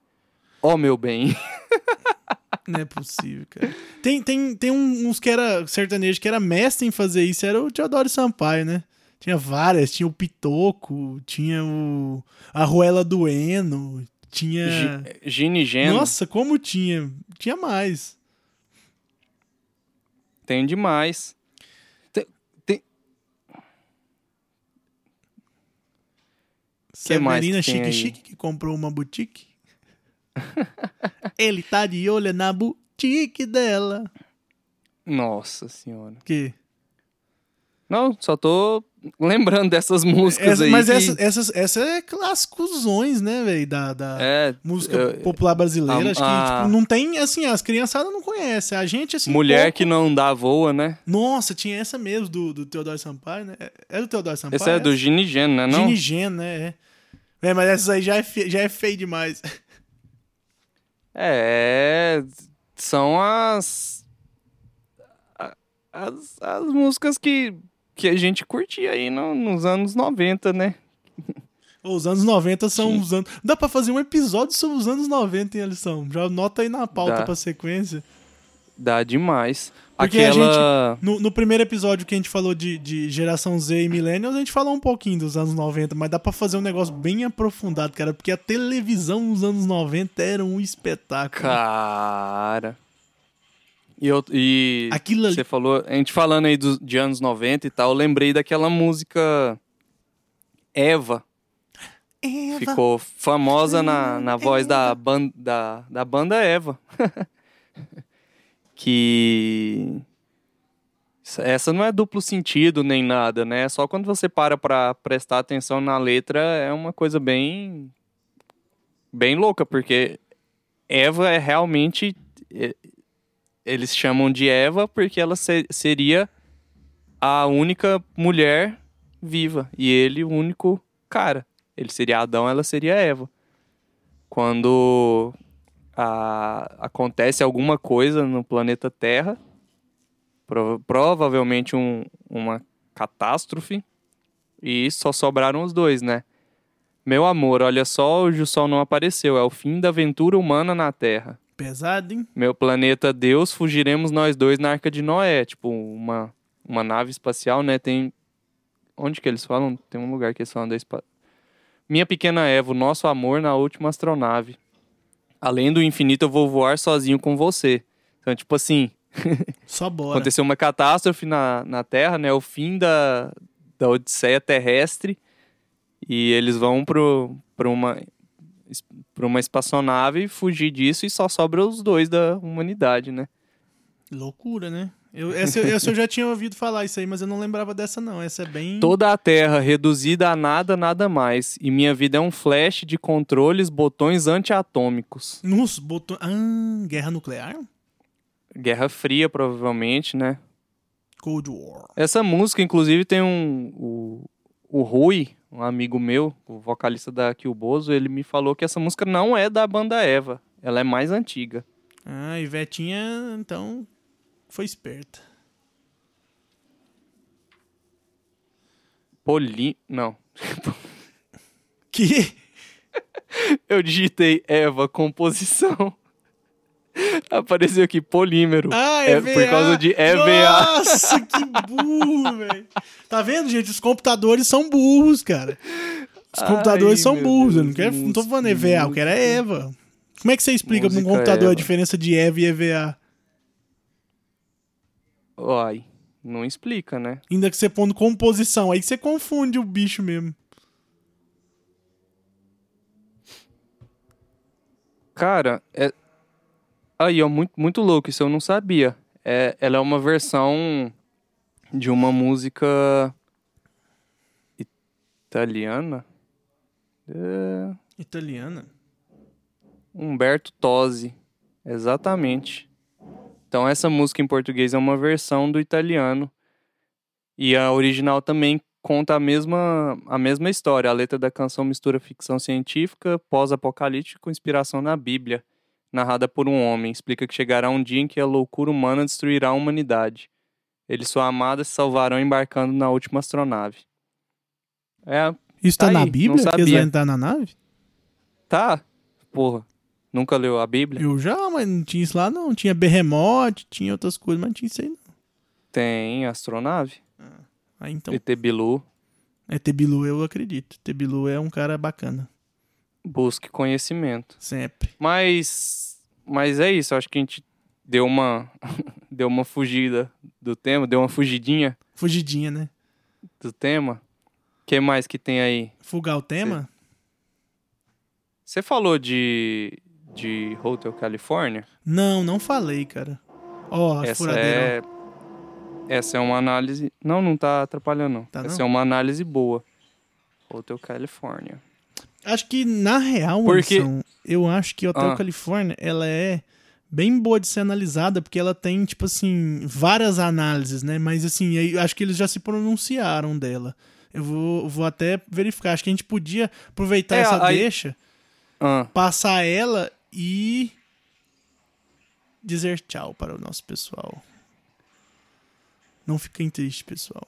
Ó, meu bem. Não é possível, cara. Tem, tem, tem uns que era sertanejo que era mestre em fazer isso, era o Teodoro Sampaio, né? Tinha várias, tinha o Pitoco, tinha o a Ruela do Eno, tinha... Gi- Gine Geno. Nossa, como tinha? Tinha mais. Tem demais. Tem, tem- Severina tem Chique? Chique que comprou uma boutique. Ele tá de olho na boutique dela. Nossa senhora. Que? Não, só tô lembrando dessas músicas Essa- aí. mas que- essa, essa, essa é clássicozões, né, velho? Da, da É, música eu- popular brasileira. a- acho que, a- tipo, não tem, assim, as criançadas não conhecem. A gente, assim. mulher pouco- que não dá voa, né? Nossa, tinha essa mesmo do, do Teodoro Sampaio, né? É- É do Teodoro Sampaio? Esse é do Gine Geno, né? Não? Gini Gen, né? É. É, mas essas aí já é, fe- já é feio demais. É, são as, as as músicas que que a gente curtia aí no- nos anos 90, né? Os anos 90 são os anos. Dá pra fazer um episódio sobre os anos 90, hein, Alisson? Já anota aí na pauta Dá. pra sequência. Dá demais. Porque Aquela. a gente. No, no primeiro episódio que a gente falou de, de geração Z e Millennials, a gente falou um pouquinho dos anos 90, mas dá pra fazer um negócio bem aprofundado, cara, porque a televisão nos anos 90 era um espetáculo. Cara. E, eu, e Aquilo ali. você falou, a gente falando aí dos, de anos 90 e tal, eu lembrei daquela música Eva. Eva. Ficou famosa na, na voz da, ban, da, da banda Eva. que. Essa não é duplo sentido nem nada, né? Só quando você para pra prestar atenção na letra é uma coisa bem. bem louca, porque Eva é realmente. Eles chamam de Eva porque ela se- seria a única mulher viva e ele o único cara. Ele seria Adão, ela seria Eva. Quando a- acontece alguma coisa no planeta Terra, prova- provavelmente um- uma catástrofe, e só sobraram os dois, né? Meu amor, olha só, hoje o sol não apareceu, é o fim da aventura humana na Terra. Pesado, hein? Meu planeta Deus, fugiremos nós dois na Arca de Noé. Tipo, uma, uma nave espacial, né? Tem. Onde que eles falam? Tem um lugar que eles falam da espa... Minha pequena Eva, o nosso amor na última astronave. Além do infinito, eu vou voar sozinho com você. Então, tipo assim, Só bora. aconteceu uma catástrofe na, na Terra, né? O fim da, da Odisseia terrestre. E eles vão pro, pro uma, pra uma espaçonave fugir disso e só sobra os dois da humanidade, né? Loucura, né? Eu, essa, eu- essa eu já tinha ouvido falar isso aí, mas eu não lembrava dessa, não. Essa é bem. Toda a Terra reduzida a nada, nada mais. E minha vida é um flash de controles, botões antiatômicos. Nos botou. Ah, guerra nuclear? Guerra Fria, provavelmente, né? Cold War. Essa música, inclusive, tem um. O, o Rui, um amigo meu, o vocalista da Kill Bozo, ele me falou que essa música não é da banda Eva. Ela é mais antiga. Ah, e Vetinha, então, foi esperta. Poli. Não. Que? Eu digitei Eva, composição. Apareceu aqui polímero. Ah, É EVA. por causa de EVA. Nossa, que burro, velho. Tá vendo, gente? Os computadores são burros, cara. Os Ai, computadores são meu burros. Eu não, Deus, quero, não tô falando EVA, eu quero é. EVA. Como é que você explica pra um computador a Eva. diferença de EVA e EVA? Ai, não explica, né? Ainda que você pondo composição, aí você confunde o bicho mesmo. Cara, é. Aí, ó, muito, muito louco, isso eu não sabia. É, ela é uma versão de uma música italiana. É, Italiana. Humberto Tosi. Exatamente. Então, essa música em português é uma versão do italiano. E a original também conta a mesma, a mesma história. A letra da canção mistura ficção científica, pós-apocalíptica com inspiração na Bíblia, narrada por um homem. Explica que chegará um dia em que a loucura humana destruirá a humanidade. Eles e sua amada se salvarão embarcando na última astronave. É, Isso tá, Tá na aí, Bíblia? Que eles vão entrar na nave? tá. Porra, nunca leu a Bíblia? Eu já, mas não tinha isso lá, não. Tinha berremote, tinha outras coisas, mas não tinha isso aí, não. Tem astronave. Aí então, ET Bilu. é Tebilu, eu acredito. Tebilu é um cara bacana. Busque conhecimento. Sempre. Mas, mas é isso, acho que a gente deu uma deu uma fugida do tema, deu uma fugidinha Fugidinha, né? do tema. O que mais que tem aí? Fugar o tema? Você falou de de Hotel California? Não, não falei, cara. Ó, a essa furadeira. é essa é uma análise, não, não tá atrapalhando não. Tá essa não? é uma análise boa. Hotel California. Acho que, na real, Porque- Anderson, eu acho que Hotel Ah. Califórnia, ela é bem boa de ser analisada, porque ela tem, tipo assim, várias análises, né? Mas, assim, eu acho que eles já se pronunciaram dela. Eu vou, vou até verificar. Acho que a gente podia aproveitar É, essa aí- deixa, Ah, passar ela e dizer tchau para o nosso pessoal. Não fiquem tristes, pessoal.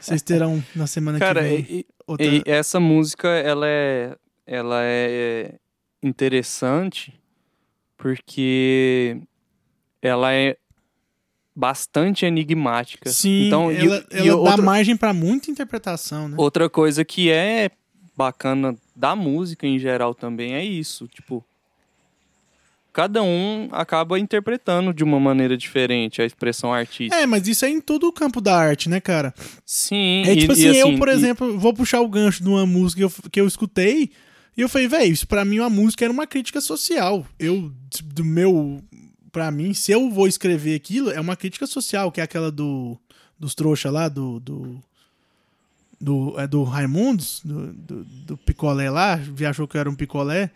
Vocês terão na semana cara, que vem e- outra... E essa música, ela é, ela é interessante porque ela é bastante enigmática. Sim, então, e- ela, e, ela dá outra, margem pra muita interpretação, né? outra coisa que é bacana da música em geral também é isso, tipo cada um acaba interpretando de uma maneira diferente a expressão artística. É, mas isso é em todo o campo da arte, né, cara? Sim, É e- tipo e assim, eu, assim, por e- exemplo, vou puxar o gancho de uma música que eu, que eu escutei e eu falei, velho, isso pra mim uma música era uma crítica social. Eu, do meu. Pra mim, se eu vou escrever aquilo, é uma crítica social, que é aquela do. Dos trouxa lá, do. do do, é do Raimundos, do, do, do picolé lá, viajou que eu era um picolé.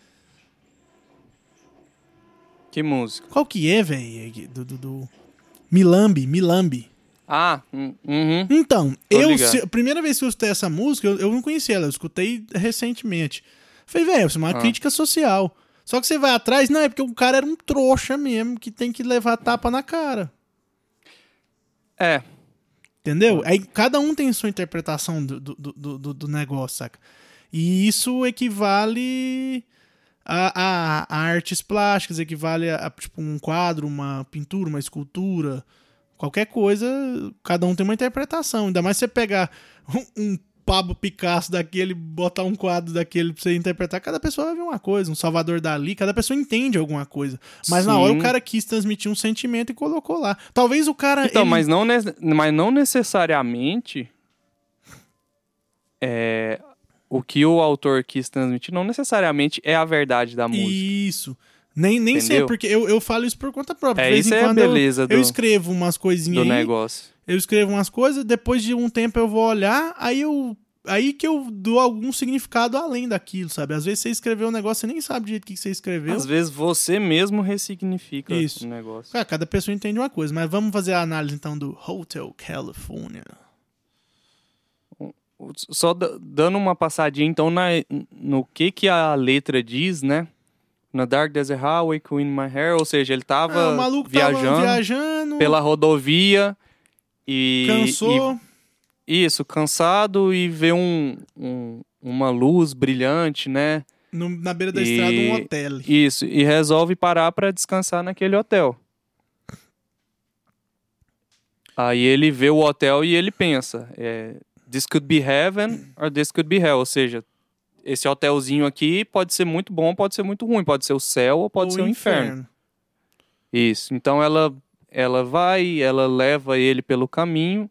Que música? Qual que é, velho? Do, do, do- Milambi, Milambi. Ah, hum, uhum. Então, Tô eu, se- a primeira vez que eu escutei essa música, eu, eu não conhecia ela, eu escutei recentemente. Falei, velho, isso é uma Ah. crítica social. Só que você vai atrás, não, é porque o cara era um trouxa mesmo, que tem que levar tapa na cara. É, Entendeu? Aí cada um tem sua interpretação do, do, do, do- do negócio, saca? E isso equivale a, a- a artes plásticas, equivale a, a, tipo um quadro, uma pintura, uma escultura, qualquer coisa, cada um tem uma interpretação. Ainda mais você pegar um, um Pablo Picasso daquele, botar um quadro daquele pra você interpretar, cada pessoa vai ver uma coisa, um Salvador Dali, cada pessoa entende alguma coisa. Mas na hora Sim. o cara quis transmitir um sentimento e colocou lá. Talvez o cara. Então, ele- mas, não mas não necessariamente é, o que o autor quis transmitir não necessariamente é a verdade da música. Isso. Nem, nem sei, porque eu, eu falo isso por conta própria. É, isso é a eu- beleza eu, do- escrevo umas coisinhas do aí, negócio. eu escrevo umas coisas, depois de um tempo eu vou olhar, aí eu aí que eu dou algum significado além daquilo, sabe? Às vezes você escreveu um negócio, você nem sabe do jeito que você escreveu. Às vezes você mesmo ressignifica Isso. o negócio. Cara, cada pessoa entende uma coisa, mas vamos fazer a análise então do Hotel California. Só da- dando uma passadinha, então, na, no que que a letra diz, né? Na Dark Desert Highway, Queen My Hair, ou seja, ele tava Ah, viajando tava viajando, pela rodovia e... cansou, e- isso, cansado e vê um, um- uma luz brilhante, né? no- na beira da e- estrada um hotel. Isso, e resolve parar pra descansar naquele hotel. Aí ele vê o hotel e ele pensa, é, this could be heaven or this could be hell, ou seja, esse hotelzinho aqui pode ser muito bom, pode ser muito ruim, pode ser o céu ou pode Ou ser o inferno. Isso. Então ela ela vai, ela leva ele pelo caminho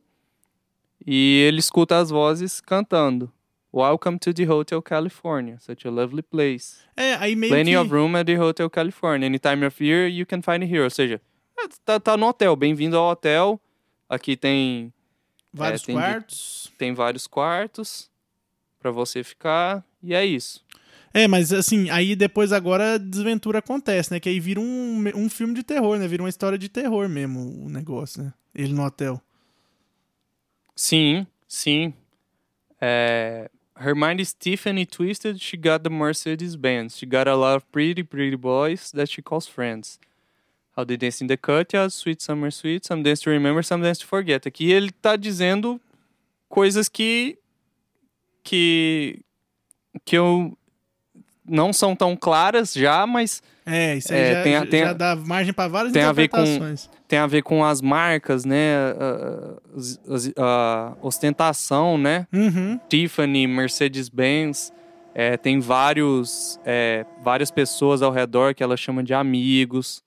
e ele escuta as vozes cantando. Welcome to the Hotel California, such a lovely place. É, aí meio Plenty que... of room at the Hotel California. Any time of year you can find it here. Ou seja, é, tá, tá no hotel. Bem-vindo ao hotel. Aqui tem, Vários É, tem de- quartos. tem vários quartos pra você ficar. E é isso. É, mas assim, aí depois agora a desventura acontece, né? Que aí vira um, um filme de terror, né? Vira uma história de terror mesmo o negócio, né? Ele no hotel. Sim, sim. É, her mind is stiff and twisted. She got the Mercedes Benz. She got a lot of pretty, pretty boys that she calls friends. How they dance in the courtyard, sweet summer sweet, some dance to remember, some dance to forget. Aqui ele tá dizendo coisas que que que eu não são tão claras já, mas É, isso aí É, já, tem a- tem a- já dá margem pra várias tem a ver com- interpretações. tem a ver com as marcas, né? A, as- a ostentação, né? Uhum. Tiffany, Mercedes-Benz. É, tem vários, é, várias pessoas ao redor que ela chama de amigos.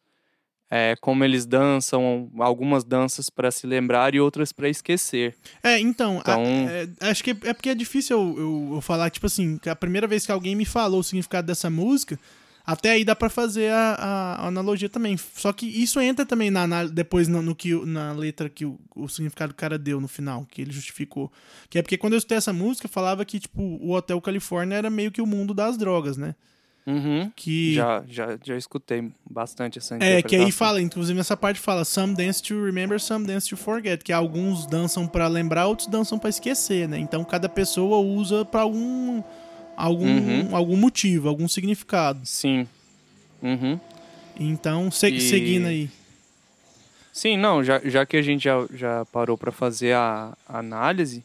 É, como eles dançam, algumas danças para se lembrar e outras para esquecer. É, então, a- Então- é, acho que é porque é difícil eu, eu- eu falar, tipo assim, que a primeira vez que alguém me falou o significado dessa música, até aí dá pra fazer a, a- a analogia também. Só que isso entra também na, anál- depois no, no que, na letra que o, o significado que o cara deu no final, que ele justificou. Que é porque quando eu escutei essa música, falava que, tipo, o Hotel Califórnia era meio que o mundo das drogas, né? Uhum. Que... Já, já, já escutei bastante essa É, que aí fala, inclusive nessa parte fala Some dance to remember, some dance to forget. Que alguns dançam pra lembrar, outros dançam pra esquecer, né? Então cada pessoa usa pra algum, algum, Uhum. algum motivo, algum significado. Sim. Uhum. Então, se- E- seguindo aí. Sim, não, já, já que a gente já, já parou para fazer a, a análise,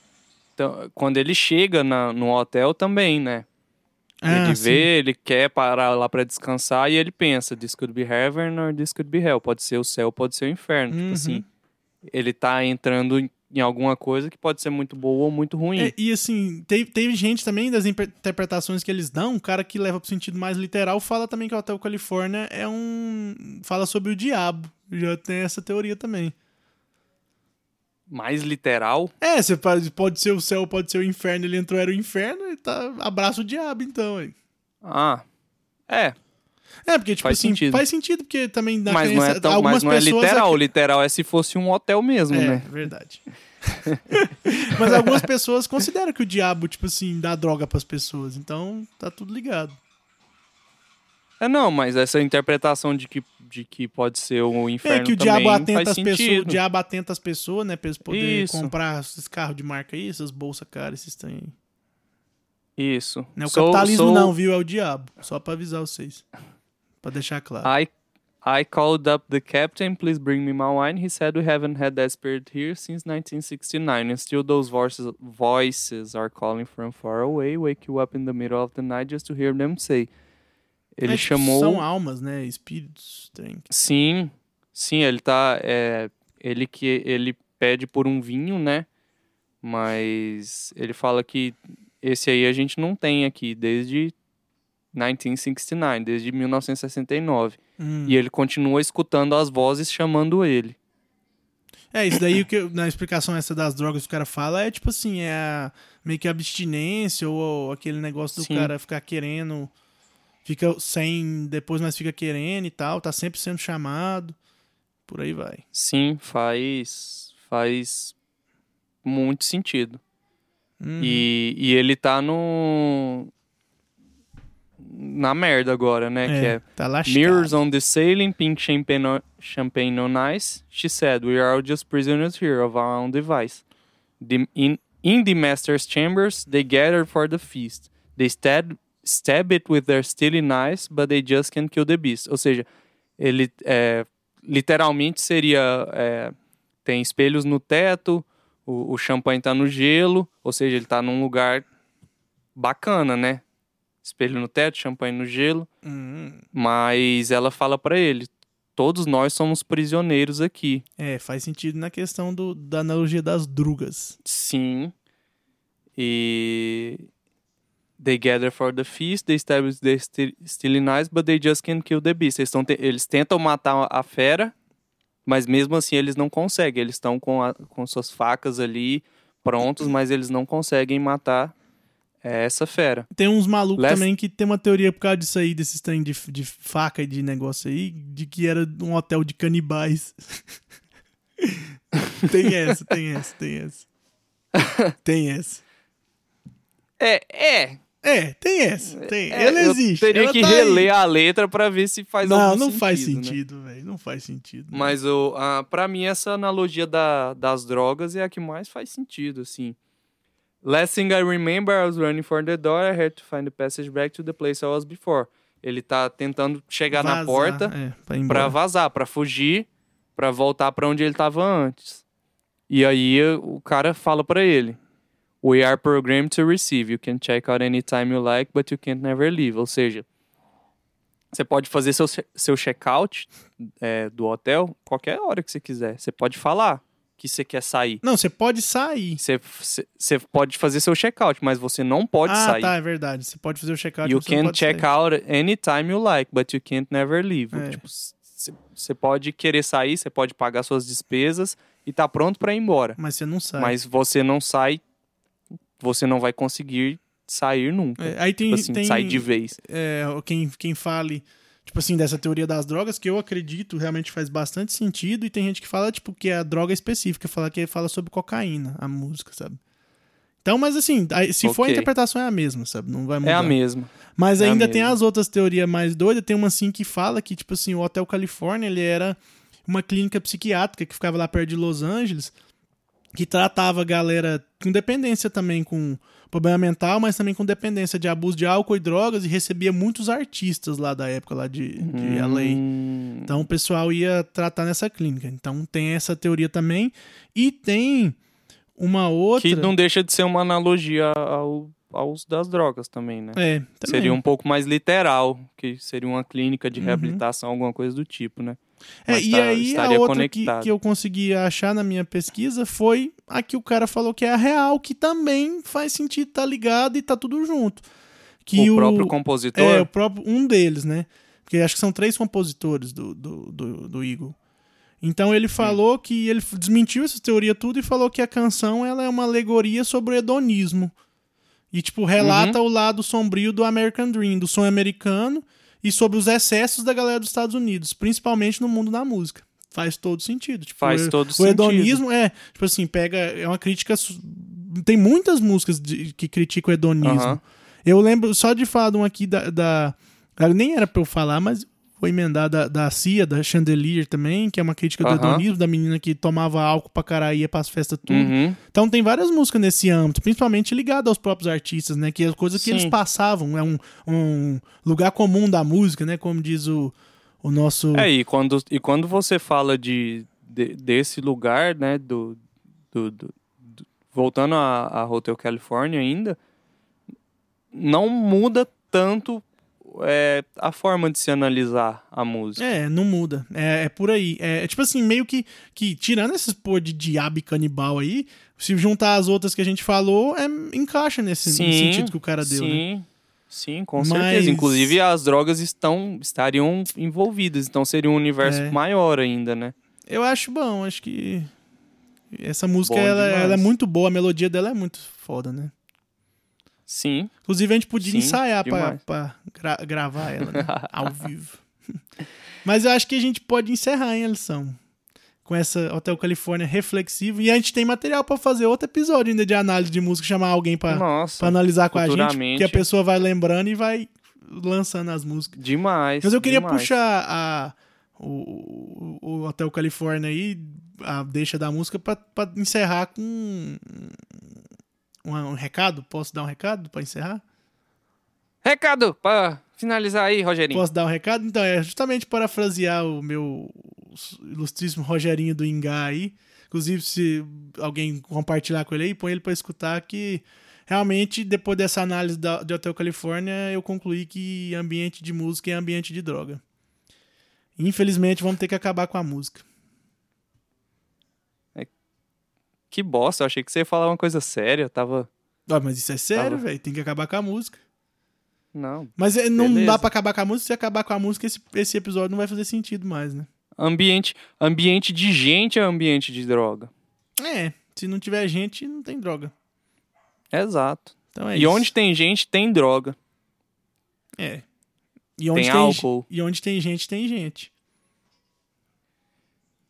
Então, quando ele chega na- no hotel também, né? Ah, ele sim. vê, ele quer parar lá pra descansar e ele pensa, this could be heaven or this could be hell. Pode ser o céu, pode ser o inferno. Uhum. Tipo assim, ele tá entrando em- em alguma coisa que pode ser muito boa ou muito ruim. É, e assim, teve, teve gente também das interpretações que eles dão, um cara que leva pro sentido mais literal fala também que o Hotel Califórnia é um. fala sobre o diabo. Já tem essa teoria também. Mais literal. É, você pode, pode ser o céu, pode ser o inferno, ele entrou, era o inferno, e tá. Abraça o diabo, então, aí. Ah, é. É, porque, tipo Faz assim, sentido. faz sentido, porque também na Mas não é, tão, algumas mas não é literal. Literal é se fosse um hotel mesmo, É, né? verdade. Mas algumas pessoas consideram que o diabo, tipo assim, dá droga pras pessoas. Então, tá tudo ligado. É, não, mas essa interpretação de que, de que pode ser o inferno É que o também diabo atenta as pessoas, o diabo atenta as pessoas, né, pra eles poderem Isso. comprar esses carros de marca aí, essas bolsas caras, esses trem. aí. Isso. Não é o Sou- capitalismo sou- não, viu? É o diabo. Só pra avisar vocês. Pra deixar claro. I I called up the captain, please bring me my wine. He said we haven't had that spirit here since 1969, and still those voices voices are calling from far away, wake you up in the middle of the night just to hear them say. Ele tipo, chamou. São almas, né? Espíritos. Trem. Sim, sim, ele tá. É, ele que ele pede por um vinho, né? Mas ele fala que esse aí a gente não tem aqui desde 1969, desde 1969. Hum. E ele continua escutando as vozes chamando ele. É, isso daí, que, na explicação essa das drogas que o cara fala, é tipo assim, é a- meio que abstinência ou, ou aquele negócio do Sim. cara ficar querendo, fica sem, depois mas fica querendo e tal, tá sempre sendo chamado, por aí vai. Sim, faz faz muito sentido. Uhum. E, e ele tá no na merda agora, né? Que é tá lascado. Mirrors on the ceiling, pink champagne on, champagne on ice. She said, "We are all just prisoners here of our own device." The, in in the master's chambers, they gather for the feast. They stab stab it with their steely eyes, but they just can't kill the beast. Ou seja, ele é, literalmente seria é, tem espelhos no teto, o, o champanhe tá no gelo, ou seja, ele tá num lugar bacana, né? Espelho no teto, champanhe no gelo. Uhum. Mas ela fala pra ele: todos nós somos prisioneiros aqui. É, faz sentido na questão do, da analogia das drugas. Sim. E. They gather for the feast, they establish the sti- steely knives, but they just can't kill the beast. Eles, te- eles tentam matar a fera, mas mesmo assim eles não conseguem. Eles estão com, a- com suas facas ali prontos, mas eles não conseguem matar é, essa fera. Tem uns malucos Last- também que tem uma teoria por causa disso aí, desses trem de, de faca e de negócio aí, de que era um hotel de canibais. tem essa, tem essa, tem essa. Tem essa. É, é. É, tem essa. Tem. é, Ela eu existe. teria ela que tá aí. reler a letra pra ver se faz Não, algum não sentido. faz né? sentido, velho. Não faz sentido. Mas o, ah, pra mim, essa analogia da, das drogas é a que mais faz sentido, assim. Last thing I remember, I was running for the door, I had to find the passage back to the place I was before. Ele tá tentando chegar na Vazar, porta é, embora. vazar, pra fugir, pra voltar pra onde ele tava antes. E aí o cara fala pra ele: We are programmed to receive. You can check out anytime you like, but you can't never leave. Ou seja, você pode fazer seu, seu check-out é, do hotel qualquer hora que você quiser. Você pode falar que você quer sair. Não, você pode sair. Você, você, pode fazer seu check-out, mas você não pode ah, sair. tá, é verdade. Você pode fazer o check-out. You can check sair. out anytime you like, but you can't never leave. É. Tipo, você pode querer sair, você pode pagar suas despesas e tá pronto pra ir embora. Mas você não sai. Mas você não sai, você não vai conseguir sair nunca. É, aí tem, tipo assim, tem sair de vez. é, quem, quem fale, tipo assim, dessa teoria das drogas, que eu acredito realmente faz bastante sentido, e tem gente que fala, tipo, que é a droga específica, fala que fala sobre cocaína, a música, sabe? Então, mas assim, se for a interpretação é a mesma, sabe? Não vai mudar. É a mesma. Mas É ainda tem mesma. as outras teorias mais doidas. Tem uma assim que fala que, tipo assim, o Hotel Califórnia, ele era uma clínica psiquiátrica que ficava lá perto de Los Angeles, que tratava a galera com dependência também, com problema mental, mas também com dependência de abuso de álcool e drogas, e recebia muitos artistas lá da época, lá de, de LA. Hum, Então o pessoal ia tratar nessa clínica. Então tem essa teoria também. E tem uma outra. Que não deixa de ser uma analogia ao, aos das drogas também, né? É, também. Seria um pouco mais literal, que seria uma clínica de Uhum. reabilitação, alguma coisa do tipo, né? É, e tá- aí a outra que, que eu consegui achar na minha pesquisa foi a que o cara falou que é a real, que também faz sentido tá ligado e tá tudo junto. Que o, próprio compositor. É, o próprio, um deles, né? Porque acho que são três compositores do, do, do, do Eagle. Então ele falou que ele desmentiu essa teoria tudo e falou que a canção ela é uma alegoria sobre o hedonismo. E, tipo, relata o lado sombrio do American Dream, do sonho americano, e sobre os excessos da galera dos Estados Unidos, principalmente no mundo da música. Faz todo sentido. Tipo, Faz o- todo o sentido. hedonismo é, tipo assim, pega. É uma crítica. Tem muitas músicas de- que criticam o hedonismo. Eu lembro só de falar de um aqui da. da nem era pra eu falar, mas vou emendar da, da Cia, da Chandelier também, que é uma crítica do Aham. hedonismo, da menina que tomava álcool pra caralho e ia pras festas tudo. Uhum. Então tem várias músicas nesse âmbito, principalmente ligado aos próprios artistas, né? Que é coisa que Sim. eles passavam, é um, um lugar comum da música, né? Como diz o, o nosso. É, e quando, e quando você fala de, de- desse lugar, né, do, do, do- do- voltando a, a Hotel California ainda, não muda tanto é, a forma de se analisar a música. É, não muda. É, é por aí. É, é tipo assim, meio que, que tirando esses pôr de diabo e canibal aí, se juntar as outras que a gente falou, é, encaixa nesse, nesse sentido que o cara deu, sim, né? Sim, com Mas- certeza. Inclusive, as drogas estão estariam envolvidas, então seria um universo É. maior ainda, né? Eu acho bom, acho que. Essa música, ela, ela é muito boa, a melodia dela é muito foda, né? Sim. Inclusive, a gente podia Sim, ensaiar demais. pra gra- gravar ela né? ao vivo. Mas eu acho que a gente pode encerrar, hein, Alisson? Com essa Hotel Califórnia reflexivo. E a gente tem material pra fazer outro episódio ainda de análise de música, chamar alguém pra analisar com a gente. Que a pessoa vai lembrando e vai lançando as músicas. Demais. Mas eu queria demais. puxar a, o, o- Hotel Califórnia aí, a deixa da música, pra encerrar com um, um recado. Posso dar um recado pra encerrar? Recado pra finalizar aí, Rogerinho. Posso dar um recado? Então, é justamente parafrasear o meu ilustríssimo Rogerinho do Ingá aí. Inclusive, se alguém compartilhar com ele aí, põe ele pra escutar que realmente, depois dessa análise da, de Hotel Califórnia, eu concluí que ambiente de música é ambiente de droga. Infelizmente, vamos ter que acabar com a música. Que bosta, eu achei que você ia falar uma coisa séria. Tava. Ah, mas isso é sério, Tava. velho. Tem que acabar com a música. Não. Mas é, não Beleza. dá pra acabar com a música. Se acabar com a música, esse, esse episódio não vai fazer sentido mais, né? Ambiente, ambiente de gente é ambiente de droga. É, se não tiver gente, não tem droga. Exato. Então é e isso. onde tem gente, tem droga. É. E onde Tem tem, álcool. E onde tem gente, tem gente.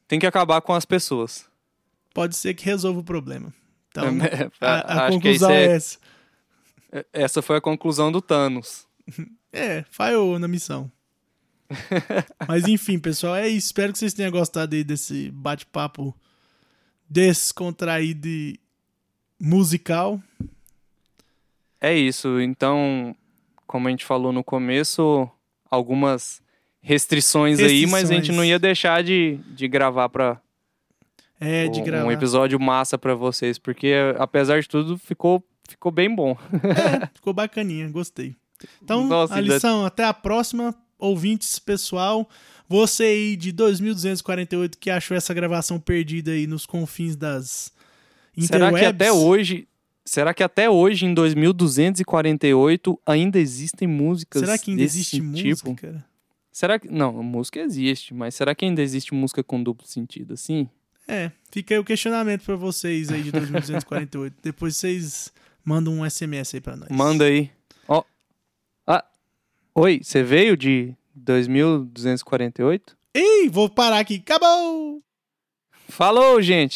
Tem que acabar com as pessoas. Pode ser que resolva o problema. Então, É, a, a conclusão é... é- essa. essa foi a conclusão do Thanos. É, falhou na missão. Mas enfim, pessoal, é isso. Espero que vocês tenham gostado aí desse bate-papo descontraído e musical. É isso. Então, como a gente falou no começo, algumas restrições, aí, mas a gente Restrições. não ia deixar de, de gravar para É, de um, gravar. um episódio massa pra vocês, porque apesar de tudo ficou ficou bem bom. Ficou bacaninha, gostei. Então, Nossa, a lição, até a próxima, ouvintes, pessoal. Você aí de 2248 que achou essa gravação perdida aí nos confins das Será interwebs. que até hoje, será que até hoje em 2248 ainda existem músicas Será que ainda desse existe música, tipo? cara? Será que não, música existe, mas será que ainda existe música com duplo sentido assim? É, fica aí o questionamento pra vocês aí de 2248. Depois vocês mandam um SMS aí pra nós. Manda aí. Ó. Ah. Oi, você veio de 2248? Ei, vou parar aqui. Acabou! Falou, gente.